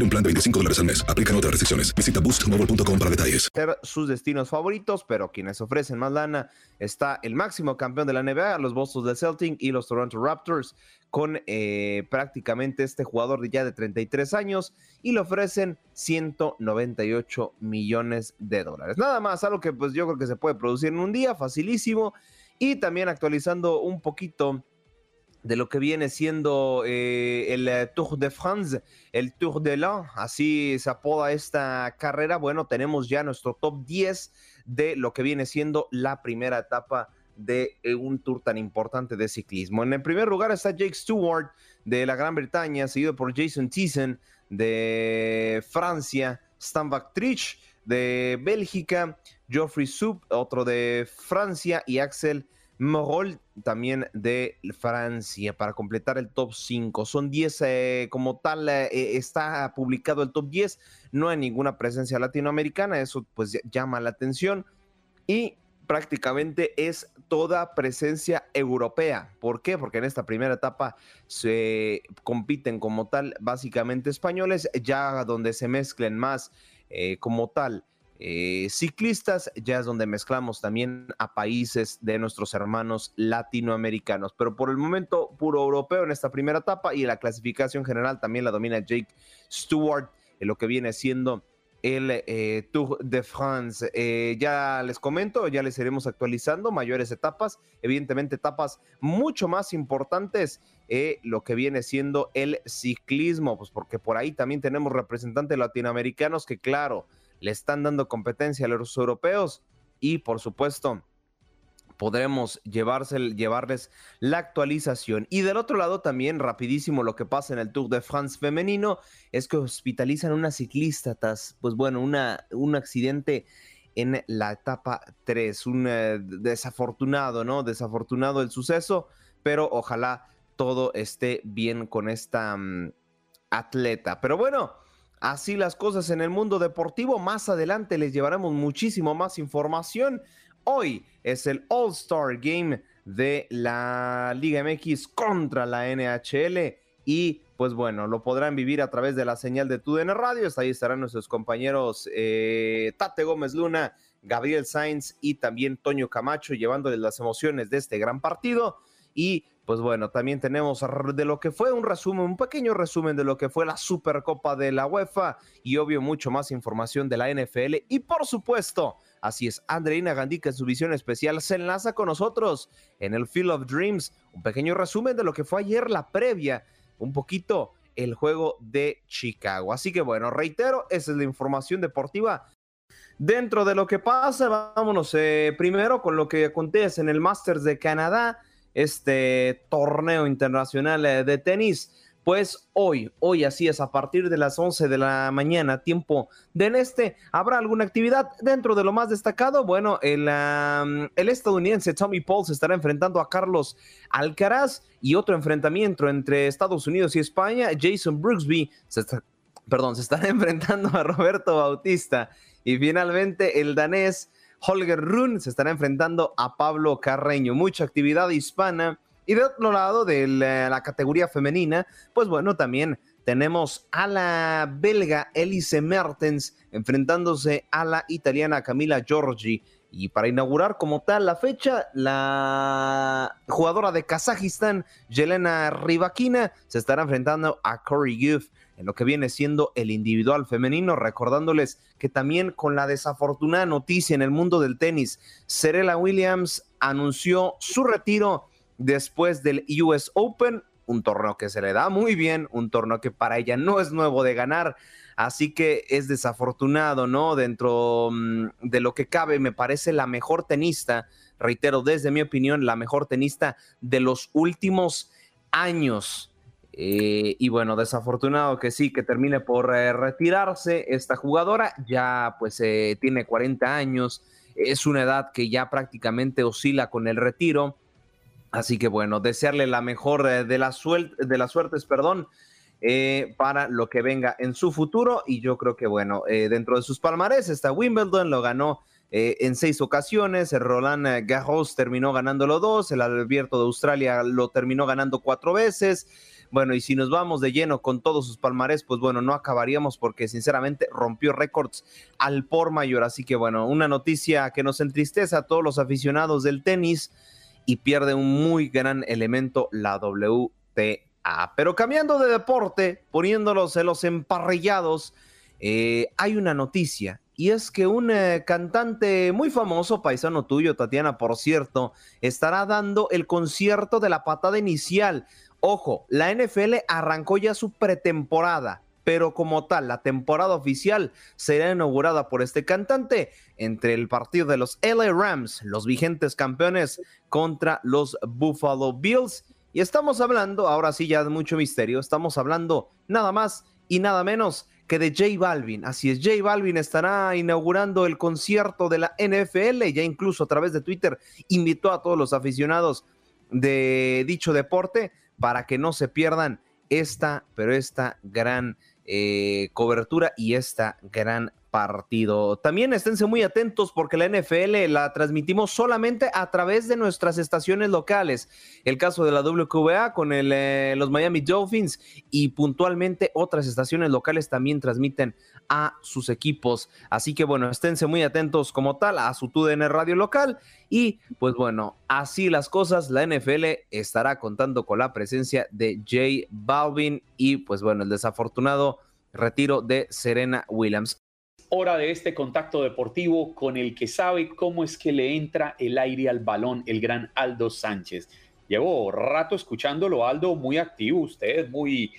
un plan de 25 dólares al mes. Aplican otras restricciones. Visita boostmobile.com para detalles. Sus destinos favoritos, pero quienes ofrecen más lana está el máximo campeón de la NBA, los Boston de Celtic y los Toronto Raptors, con eh, prácticamente este jugador de ya de 33 años y le ofrecen 198 millones de dólares. Nada más, algo que pues yo creo que se puede producir en un día, facilísimo. Y también actualizando un poquito de lo que viene siendo eh, el eh, Tour de France, el Tour de l'An, así se apoda esta carrera. Bueno, tenemos ya nuestro top 10 de lo que viene siendo la primera etapa de eh, un tour tan importante de ciclismo. En el primer lugar está Jake Stewart de la Gran Bretaña, seguido por Jason Thiessen de Francia, Stan Trich de Bélgica, Geoffrey Soup, otro de Francia, y Axel Morol también de Francia para completar el top 5. Son 10 eh, como tal, eh, eh, está publicado el top 10, no hay ninguna presencia latinoamericana, eso pues llama la atención y prácticamente es toda presencia europea. ¿Por qué? Porque en esta primera etapa se compiten como tal básicamente españoles, ya donde se mezclen más como tal eh, ciclistas, ya es donde mezclamos también a países de nuestros hermanos latinoamericanos. Pero por el momento, puro europeo en esta primera etapa y la clasificación general también la domina Jake Stewart en lo que viene siendo el eh, Tour de France. Eh, ya les comento, ya les iremos actualizando mayores etapas, evidentemente etapas mucho más importantes, lo que viene siendo el ciclismo, pues porque por ahí también tenemos representantes latinoamericanos que claro, le están dando competencia a los europeos y por supuesto podremos llevarles la actualización. Y del otro lado también, rapidísimo, lo que pasa en el Tour de France femenino es que hospitalizan una ciclista pues bueno, una, un accidente en la etapa 3, un eh, desafortunado, ¿no? Desafortunado el suceso, pero ojalá todo esté bien con esta mm, atleta. Pero bueno, Así las cosas en el mundo deportivo. Más adelante les llevaremos muchísimo más información. Hoy es el All-Star Game de la Liga MX contra la NHL y pues bueno, lo podrán vivir a través de la señal de TUDN Radio. Ahí estarán nuestros compañeros eh, Tate Gómez Luna, Gabriel Sainz y también Toño Camacho llevándoles las emociones de este gran partido. Y pues bueno, también tenemos de lo que fue un resumen, un pequeño resumen de lo que fue la Supercopa de la UEFA y obvio mucho más información de la NFL y por supuesto, así es, Andreina Gandica en su visión especial se enlaza con nosotros en el Field of Dreams, un pequeño resumen de lo que fue ayer la previa, un poquito el juego de Chicago. Así que bueno, reitero, esa es la información deportiva Dentro de lo que pasa, vámonos eh, primero con lo que acontece en el Masters de Canadá este torneo internacional eh, de tenis. pues hoy, hoy así es, a partir de las 11 de la mañana, tiempo del este, habrá alguna actividad dentro de lo más destacado. Bueno, el, el estadounidense Tommy Paul se estará enfrentando a Carlos Alcaraz y otro enfrentamiento entre Estados Unidos y España. Jason Brooksby se perdón, se estará enfrentando a Roberto Bautista y finalmente el danés Holger Rune se estará enfrentando a Pablo Carreño. Mucha actividad hispana y de otro lado, de la, categoría femenina, pues bueno, también tenemos a la belga Elise Mertens enfrentándose a la italiana Camila Giorgi. Y para inaugurar como tal la fecha, la jugadora de Kazajistán, Yelena Rybakina, se estará enfrentando a Corey Youth lo que viene siendo el individual femenino, recordándoles que también con la desafortunada noticia en el mundo del tenis, Serena Williams anunció su retiro después del US Open, un torneo que se le da muy bien, un torneo que para ella no es nuevo de ganar, así que es desafortunado, ¿no? Dentro mm, de lo que cabe, me parece la mejor tenista, reitero, desde mi opinión, la mejor tenista de los últimos años. Eh, y bueno, desafortunado que sí, que termine por eh, retirarse esta jugadora, ya pues eh, tiene 40 años, es una edad que ya prácticamente oscila con el retiro Así que bueno, desearle la mejor eh, de, la de las suertes, perdón, para lo que venga en su futuro. Y yo creo que bueno, dentro de sus palmarés está Wimbledon, lo ganó en seis ocasiones, el Roland Garros terminó ganándolo dos, el Alberto de Australia lo terminó ganando cuatro veces. Bueno, y si nos vamos de lleno con todos sus palmarés, pues bueno, no acabaríamos porque sinceramente rompió récords al por mayor. Así que bueno, una noticia que nos entristece a todos los aficionados del tenis y pierde un muy gran elemento la WTA. Pero cambiando de deporte, poniéndolos en los emparrillados, eh, hay una noticia y es que un eh, cantante muy famoso, paisano tuyo, Tatiana, por cierto, estará dando el concierto de la patada inicial. Ojo, la NFL arrancó ya su pretemporada pero como tal, la temporada oficial será inaugurada por este cantante entre el partido de los LA Rams, los vigentes campeones, contra los Buffalo Bills. Y estamos hablando, ahora sí ya de mucho misterio, estamos hablando nada más y nada menos que de J Balvin. Así es, J Balvin estará inaugurando el concierto de la NFL, ya incluso a través de Twitter invitó a todos los aficionados de dicho deporte para que no se pierdan esta, pero esta gran eh, cobertura y esta gran partido. También esténse muy atentos porque la NFL la transmitimos solamente a través de nuestras estaciones locales. El caso de la WQA con eh, los Miami Dolphins y puntualmente otras estaciones locales también transmiten a sus equipos. Así que bueno, esténse muy atentos como tal a su TUDN radio local y pues bueno, así las cosas, la NFL estará contando con la presencia de Jay Balvin y pues bueno, el desafortunado retiro de Serena Williams hora de este contacto deportivo con el que sabe cómo es que le entra el aire al balón, el gran Aldo Sánchez. Llevo rato escuchándolo, Aldo, muy activo, usted muy,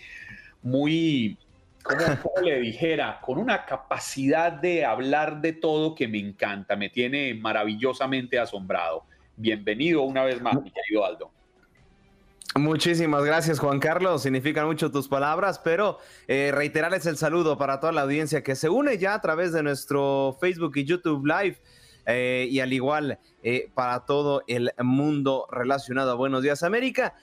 muy, como le dijera, con una capacidad de hablar de todo que me encanta, me tiene maravillosamente asombrado. Bienvenido una vez más, mi querido Aldo. Muchísimas gracias, Juan Carlos. Significan mucho tus palabras, pero eh, reiterarles el saludo para toda la audiencia que se une ya a través de nuestro Facebook y YouTube Live. Eh, y al igual eh, para todo el mundo relacionado a Buenos Días América.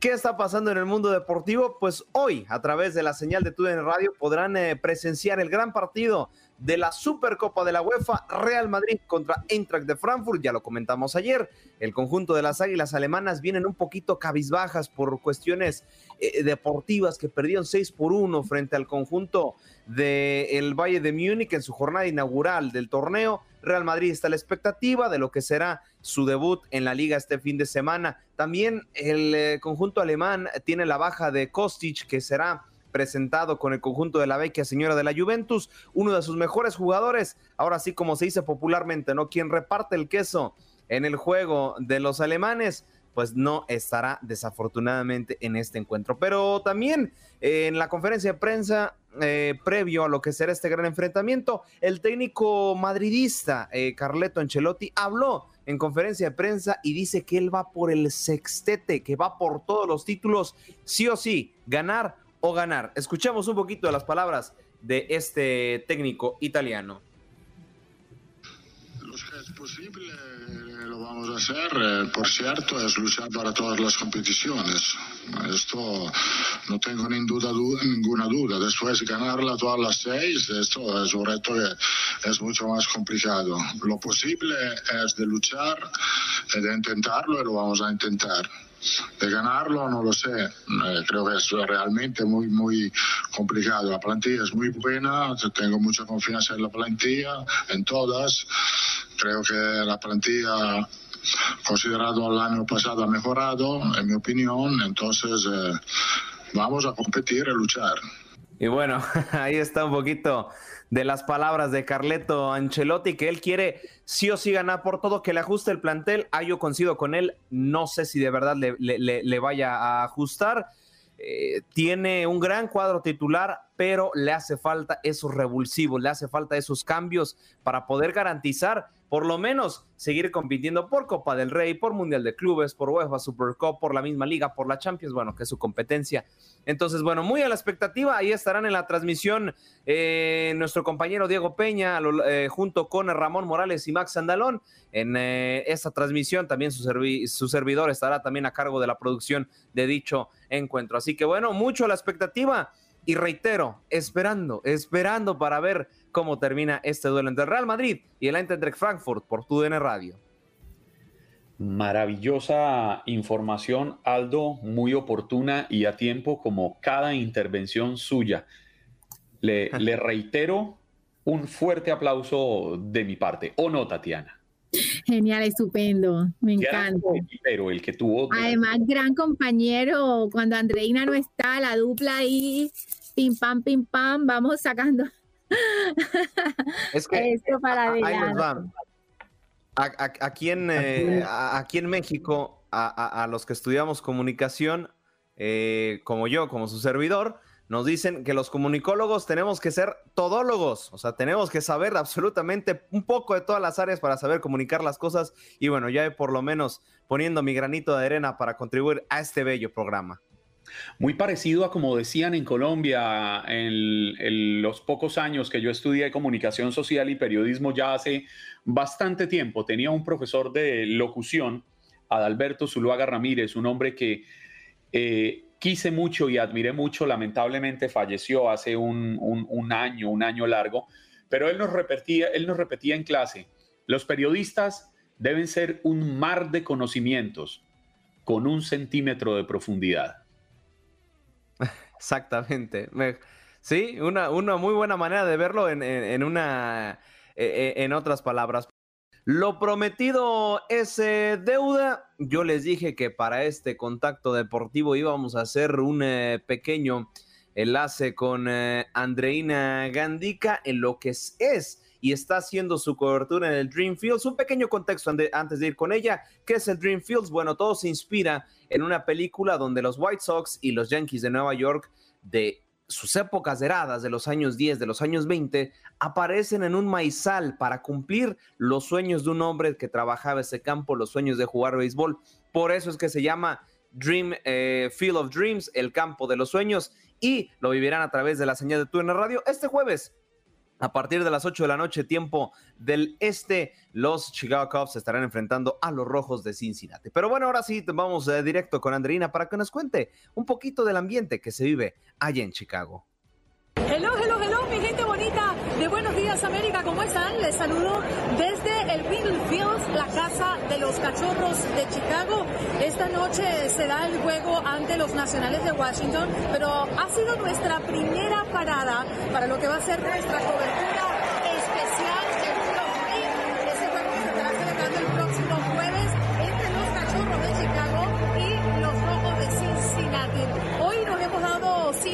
¿Qué está pasando en el mundo deportivo? Pues hoy, a través de la señal de TUDN Radio, podrán presenciar el gran partido de la Supercopa de la UEFA, Real Madrid contra Eintracht de Frankfurt, ya lo comentamos ayer, el conjunto de las Águilas Alemanas vienen un poquito cabizbajas por cuestiones eh, deportivas que perdieron 6 por 1 frente al conjunto del Valle de Múnich en su jornada inaugural del torneo. Real Madrid está a la expectativa de lo que será su debut en la liga este fin de semana. También el eh, conjunto alemán tiene la baja de Kostic, que será presentado con el conjunto de la vecchia señora de la Juventus, uno de sus mejores jugadores, ahora sí como se dice popularmente, ¿no? Quien reparte el queso en el juego de los alemanes, pues no estará desafortunadamente en este encuentro. Pero también eh, en la conferencia de prensa eh, previo a lo que será este gran enfrentamiento, el técnico madridista eh, Carleto Ancelotti habló en conferencia de prensa y dice que él va por el sextete, que va por todos los títulos, sí o sí, ganar o ganar. Escuchemos un poquito de las palabras de este técnico italiano. vamos a hacer, eh, por cierto, es luchar para todas las competiciones. Esto no tengo ni duda, ninguna duda. Después ganarla todas las seis, esto es un reto que es mucho más complicado. Lo posible es de luchar, y de intentarlo y lo vamos a intentar. De ganarlo no lo sé, eh, creo que es realmente muy, muy complicado. La plantilla es muy buena, tengo mucha confianza en la plantilla, en todas. Creo que la plantilla considerado el año pasado ha mejorado, en mi opinión, entonces eh, vamos a competir y luchar. Y bueno, ahí está un poquito de las palabras de Carleto Ancelotti, que él quiere sí o sí ganar por todo, que le ajuste el plantel. Ah, yo coincido con él, no sé si de verdad le, le, vaya a ajustar. Eh, tiene un gran cuadro titular, pero le hace falta esos revulsivos, le hace falta esos cambios para poder garantizar por lo menos seguir compitiendo por Copa del Rey, por Mundial de Clubes, por UEFA Super Cup, por la misma liga, por la Champions, bueno, que es su competencia. Entonces, bueno, muy a la expectativa, ahí estarán en la transmisión eh, nuestro compañero Diego Peña eh, junto con Ramón Morales y Max Andalón. En eh, esta transmisión también su, su servidor estará también a cargo de la producción de dicho encuentro. Así que bueno, mucho a la expectativa y reitero, esperando, esperando para ver cómo termina este duelo entre el Real Madrid y el Eintracht Frankfurt por TUDN Radio. Maravillosa información, Aldo, muy oportuna y a tiempo como cada intervención suya. Le, le reitero un fuerte aplauso de mi parte, ¿o no, Tatiana? Genial, estupendo, me encanta. Pero el que tuvo. Además, gran compañero, cuando Andreina no está, la dupla ahí, pim pam, pim pam, vamos sacando. Es que Esto para ahí Aquí, en, eh, aquí en México, a, los que estudiamos comunicación, eh, como yo, como su servidor, nos dicen que los comunicólogos tenemos que ser todólogos, o sea, tenemos que saber absolutamente un poco de todas las áreas para saber comunicar las cosas y bueno, ya por lo menos poniendo mi granito de arena para contribuir a este bello programa. Muy parecido a como decían en Colombia en, los pocos años que yo estudié comunicación social y periodismo ya hace bastante tiempo. Tenía un profesor de locución, Adalberto Zuluaga Ramírez, un hombre que eh, quise mucho y admiré mucho, lamentablemente falleció hace un, año, un año largo, pero él nos, repetía, él nos repetía en clase, los periodistas deben ser un mar de conocimientos con un centímetro de profundidad. Exactamente. sí, una, muy buena manera de verlo en, una, e, e, en otras palabras. Lo prometido es eh, deuda. Yo les dije que para este contacto deportivo íbamos a hacer un eh, pequeño enlace con eh, Andreina Gandica en lo que es, y está haciendo su cobertura en el Dream Fields. Un pequeño contexto antes de ir con ella. ¿Qué es el Dream Fields? Bueno, todo se inspira en una película donde los White Sox y los Yankees de Nueva York de sus épocas heradas de los años 10, de los años 20, aparecen en un maizal para cumplir los sueños de un hombre que trabajaba ese campo, los sueños de jugar béisbol. Por eso es que se llama Dream eh, Field of Dreams, el campo de los sueños, y lo vivirán a través de la señal de TUN Radio este jueves a partir de las 8 de la noche, tiempo del este, los Chicago Cubs estarán enfrentando a los Rojos de Cincinnati. Pero bueno, ahora sí, vamos eh, directo con Andreina para que nos cuente un poquito del ambiente que se vive allá en Chicago. Hello, hello, hello, mi gente bonita Buenos Días América, ¿cómo están? Les saludo desde el Wrigley Fields, la casa de los cachorros de Chicago. Esta noche será el juego ante los Nacionales de Washington, pero ha sido nuestra primera parada para lo que va a ser nuestra cobertura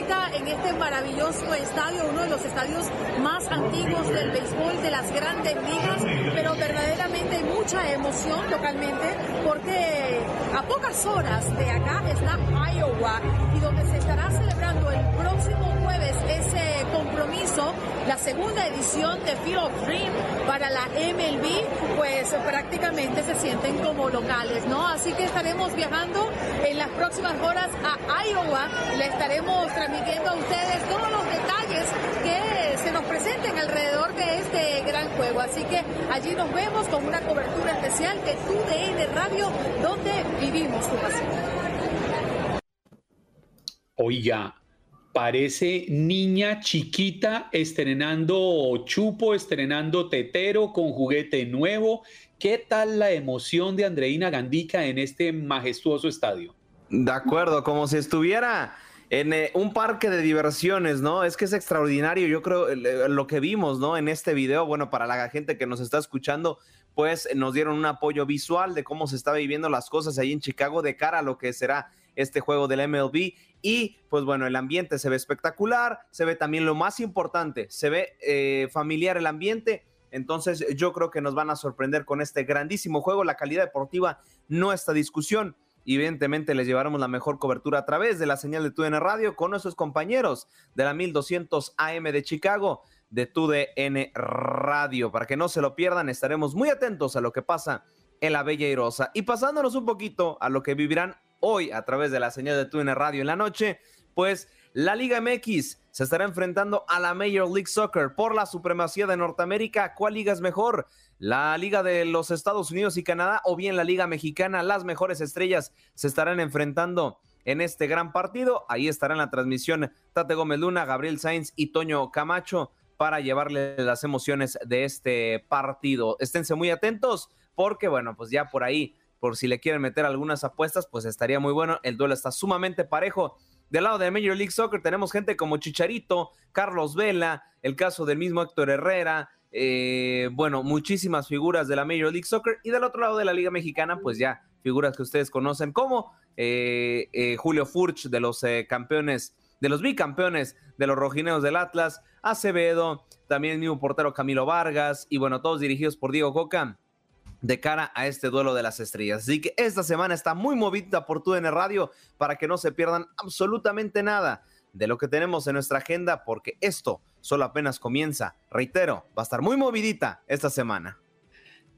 en este maravilloso estadio, uno de los estadios más antiguos del béisbol de las grandes ligas, pero verdaderamente hay mucha emoción localmente porque a pocas horas de acá está Iowa y donde se estará celebrando el próximo jueves ese compromiso, la segunda edición de Field of Dream para la MLB, pues prácticamente se sienten como locales, ¿no? Así que estaremos viajando en las próximas horas a Iowa, le estaremos transmitiendo a ustedes todos los detalles que se nos presenten alrededor de este gran juego. Así que allí nos vemos con una cobertura especial de TUDN Radio, donde vivimos su pasión. Oiga, parece niña chiquita estrenando chupo, estrenando tetero con juguete nuevo. ¿Qué tal la emoción de Andreina Gandica en este majestuoso estadio? De acuerdo, como si estuviera en eh, un parque de diversiones, ¿no? Es que es extraordinario, yo creo, eh, lo que vimos, ¿no? En este video, bueno, para la gente que nos está escuchando, pues nos dieron un apoyo visual de cómo se está viviendo las cosas ahí en Chicago de cara a lo que será este juego del MLB. Y pues bueno, el ambiente se ve espectacular, se ve también lo más importante, se ve eh, familiar el ambiente. Entonces yo creo que nos van a sorprender con este grandísimo juego. La calidad deportiva no está discusión. Evidentemente les llevaremos la mejor cobertura a través de la señal de TUDN Radio con nuestros compañeros de la 1200 AM de Chicago de TUDN Radio. Para que no se lo pierdan, estaremos muy atentos a lo que pasa en la Bella Irosa. Y pasándonos un poquito a lo que vivirán hoy a través de la señal de TUN Radio en la noche, pues la Liga MX se estará enfrentando a la Major League Soccer por la supremacía de Norteamérica. ¿Cuál liga es mejor? ¿La Liga de los Estados Unidos y Canadá o bien la Liga Mexicana? Las mejores estrellas se estarán enfrentando en este gran partido. Ahí estará en la transmisión Tate Gómez Luna, Gabriel Sainz y Toño Camacho para llevarle las emociones de este partido. Esténse muy atentos porque, bueno, pues ya por ahí por si le quieren meter algunas apuestas, pues estaría muy bueno. El duelo está sumamente parejo. Del lado de Major League Soccer tenemos gente como Chicharito, Carlos Vela, el caso del mismo Héctor Herrera, eh, bueno, muchísimas figuras de la Major League Soccer. Y del otro lado de la Liga Mexicana, pues ya figuras que ustedes conocen como eh, eh, Julio Furch de los campeones, de los bicampeones de los rojineos del Atlas, Acevedo, también el mismo portero Camilo Vargas, y bueno, todos dirigidos por Diego Coca de cara a este duelo de las estrellas. Así que esta semana está muy movida por TUDN Radio para que no se pierdan absolutamente nada de lo que tenemos en nuestra agenda porque esto solo apenas comienza. Reitero, va a estar muy movidita esta semana.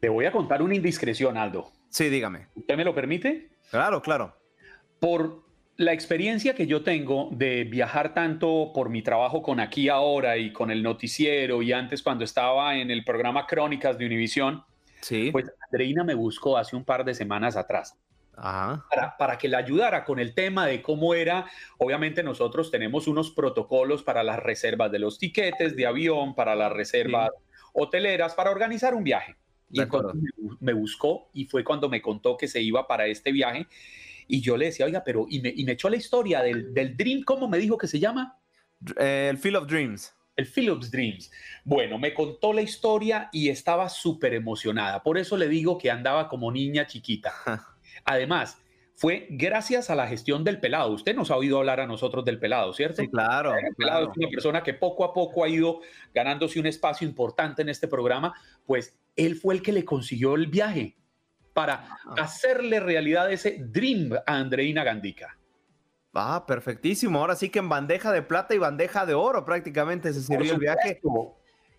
Te voy a contar una indiscreción, Aldo. Sí, dígame. ¿Usted me lo permite? Claro, claro. Por la experiencia que yo tengo de viajar tanto por mi trabajo con Aquí Ahora y con el noticiero y antes cuando estaba en el programa Crónicas de Univisión, Sí. Pues Andreina me buscó hace un par de semanas atrás. Para, para, que la ayudara con el tema de cómo era, obviamente nosotros tenemos unos protocolos para las reservas de los tiquetes de avión, para las reservas hoteleras, para organizar un viaje. Y entonces me, buscó y fue cuando me contó que se iba para este viaje. Y yo le decía, oiga, pero, y me, y me echó la historia del, del Dream, ¿cómo me dijo que se llama? el Field of Dreams el Phillips Dreams. Bueno, me contó la historia y estaba súper emocionada. Por eso le digo que andaba como niña chiquita. Además, fue gracias a la gestión del pelado. Usted nos ha oído hablar a nosotros del pelado, ¿cierto? Sí, claro. El pelado es una persona que poco a poco ha ido ganándose un espacio importante en este programa, pues él fue el que le consiguió el viaje para hacerle realidad ese dream a Andreina Gandica. Ah, perfectísimo. Ahora sí que en bandeja de plata y bandeja de oro prácticamente se sirvió el viaje.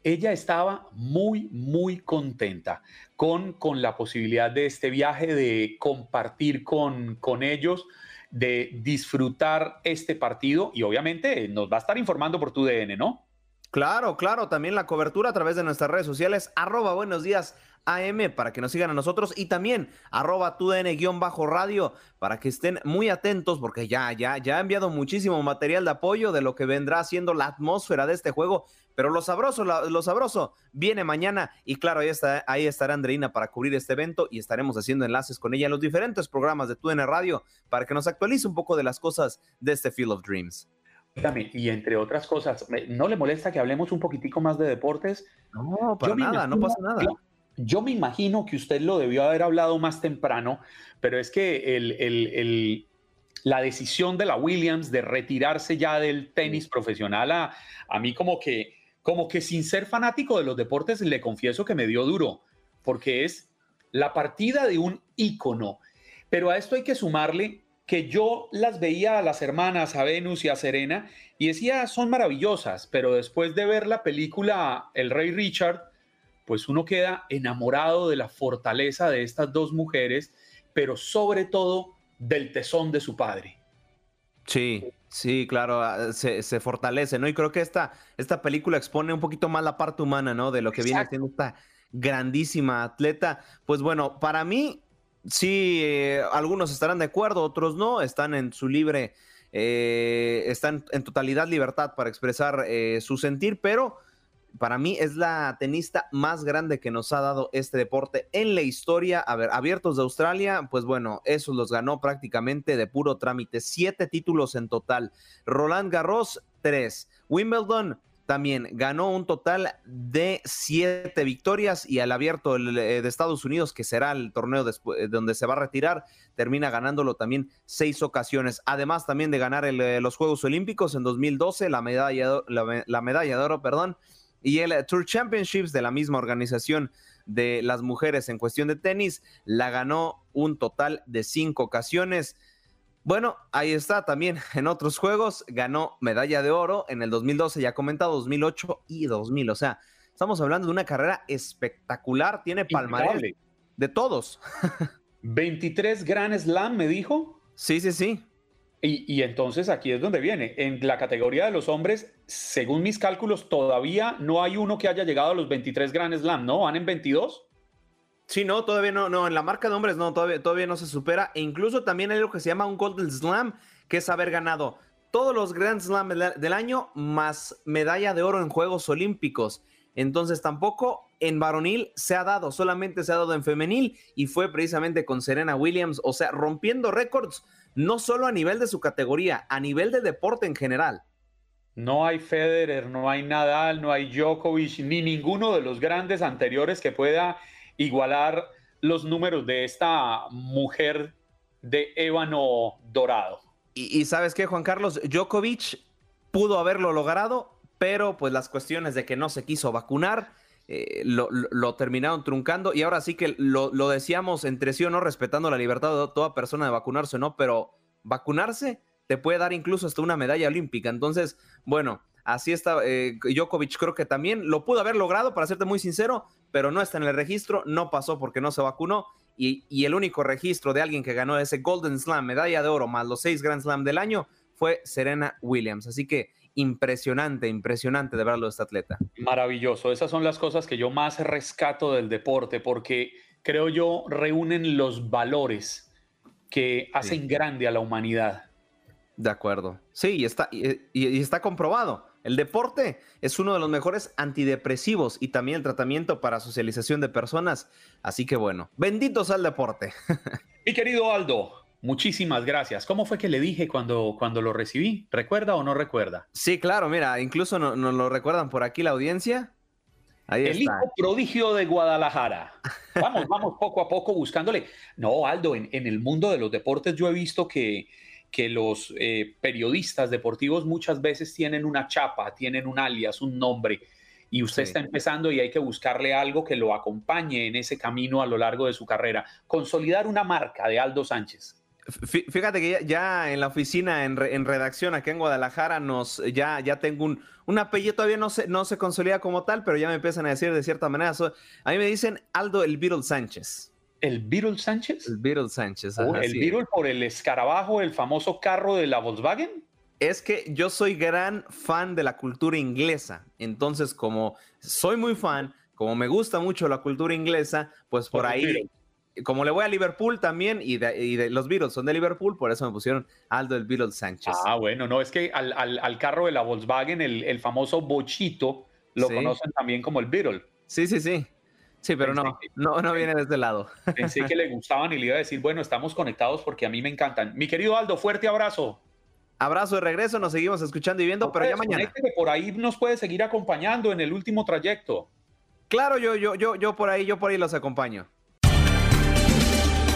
Ella estaba muy, muy contenta con, con la posibilidad de este viaje, de compartir con, con ellos, de disfrutar este partido y obviamente nos va a estar informando por tu DN, ¿no? Claro, claro, también la cobertura a través de nuestras redes sociales, arroba buenos días AM para que nos sigan a nosotros y también arroba tudn-radio para que estén muy atentos porque ya, ya, ya ha enviado muchísimo material de apoyo de lo que vendrá siendo la atmósfera de este juego. Pero lo sabroso, lo, sabroso viene mañana y claro, ahí, está, ahí estará Andreina para cubrir este evento y estaremos haciendo enlaces con ella en los diferentes programas de TUDN Radio para que nos actualice un poco de las cosas de este Field of Dreams. Y entre otras cosas, ¿no le molesta que hablemos un poquitico más de deportes? No, para nada, no pasa nada. Yo me imagino que usted lo debió haber hablado más temprano, pero es que la decisión de la Williams de retirarse ya del tenis profesional a, a mí como que, como que sin ser fanático de los deportes, le confieso que me dio duro, porque es la partida de un ícono. Pero a esto hay que sumarle que yo las veía a las hermanas, a Venus y a Serena, y decía, son maravillosas, pero después de ver la película El Rey Richard, pues uno queda enamorado de la fortaleza de estas dos mujeres, pero sobre todo del tesón de su padre. Sí, sí, claro, ah, se, fortalece, ¿no? Y creo que esta, esta película expone un poquito más la parte humana, ¿no? De lo que viene siendo esta grandísima atleta. Pues bueno, para mí, sí, eh, algunos estarán de acuerdo, otros no, están en su libre, eh, están en totalidad libertad para expresar eh, su sentir, pero para mí es la tenista más grande que nos ha dado este deporte en la historia. A ver, abiertos de Australia, pues bueno, esos los ganó prácticamente de puro trámite. Siete títulos en total. Roland Garros, tres. Wimbledon, también ganó un total de siete victorias y al abierto eh, de Estados Unidos, que será el torneo después, donde se va a retirar, termina ganándolo también seis ocasiones. Además también de ganar eh, los Juegos Olímpicos en 2012, la medalla, la medalla de oro, perdón, y el eh, Tour Championships de la misma organización de las mujeres en cuestión de tenis la ganó un total de cinco ocasiones. Bueno, ahí está también en otros juegos, ganó medalla de oro en el 2012, ya comentado, 2008 y 2000. O sea, estamos hablando de una carrera espectacular, tiene palmarés de todos. 23 Grand Slam, me dijo. Sí, sí, sí. Y, entonces aquí es donde viene. En la categoría de los hombres, según mis cálculos, todavía no hay uno que haya llegado a los 23 Grand Slam, ¿no? ¿Van en 22? Sí, no, todavía no, no, en la marca de hombres no, todavía, todavía no se supera. E incluso también hay lo que se llama un Golden Slam, que es haber ganado todos los Grand Slam del año más medalla de oro en Juegos Olímpicos. Entonces tampoco en varonil se ha dado, solamente se ha dado en femenil y fue precisamente con Serena Williams, o sea, rompiendo récords no solo a nivel de su categoría, a nivel de deporte en general. No hay Federer, no hay Nadal, no hay Djokovic, ni ninguno de los grandes anteriores que pueda igualar los números de esta mujer de ébano dorado. Y, sabes qué, Juan Carlos, Djokovic pudo haberlo logrado, pero pues las cuestiones de que no se quiso vacunar eh, lo, terminaron truncando. Y ahora sí que lo, decíamos entre sí o no, respetando la libertad de toda persona de vacunarse o no, pero vacunarse te puede dar incluso hasta una medalla olímpica. Entonces, bueno, así está. Eh, Djokovic creo que también lo pudo haber logrado, para serte muy sincero, pero no está en el registro, no pasó porque no se vacunó. Y, y el único registro de alguien que ganó ese Golden Slam, medalla de oro, más los seis Grand Slam del año, fue Serena Williams. Así que impresionante, impresionante de verlo este atleta. Maravilloso. Esas son las cosas que yo más rescato del deporte porque creo yo reúnen los valores que hacen grande a la humanidad. De acuerdo. Sí, y está, y, está comprobado. El deporte es uno de los mejores antidepresivos y también el tratamiento para socialización de personas. Así que bueno, benditos al deporte. Mi querido Aldo, Muchísimas gracias. ¿Cómo fue que le dije cuando, cuando lo recibí? ¿Recuerda o no recuerda? Sí, claro, mira, incluso nos no lo recuerdan por aquí la audiencia. Ahí el hijo prodigio de Guadalajara. Vamos, vamos poco a poco buscándole. No, Aldo, en, el mundo de los deportes yo he visto que, que los eh, periodistas deportivos muchas veces tienen una chapa, tienen un alias, un nombre, y usted está empezando y hay que buscarle algo que lo acompañe en ese camino a lo largo de su carrera. Consolidar una marca de Aldo Sánchez. Fíjate que ya, en la oficina, en, redacción aquí en Guadalajara, nos, ya, ya tengo un, un apellido, todavía no se, no se consolida como tal, pero ya me empiezan a decir de cierta manera. a mí me dicen Aldo el Beatle Sánchez. ¿El Beatle Sánchez? El Beatle Sánchez. ¿El Beatle por el escarabajo, el famoso carro de la Volkswagen? Es que yo soy gran fan de la cultura inglesa. Entonces, como soy muy fan, como me gusta mucho la cultura inglesa, pues por, ahí como le voy a Liverpool también y de, los Beatles son de Liverpool, por eso me pusieron Aldo el Beatles Sánchez. Ah, bueno, no, es que al, carro de la Volkswagen, el, famoso bochito, lo conocen también como el Beatle. Sí, sí, sí. Sí, pero no, no, no viene de este lado. Pensé que le gustaban y le iba a decir, bueno, estamos conectados porque a mí me encantan. Mi querido Aldo, fuerte abrazo. Abrazo de regreso, nos seguimos escuchando y viendo, pero ya mañana. por ahí nos puede seguir acompañando en el último trayecto. Claro, yo, yo, yo, yo por ahí, yo por ahí los acompaño.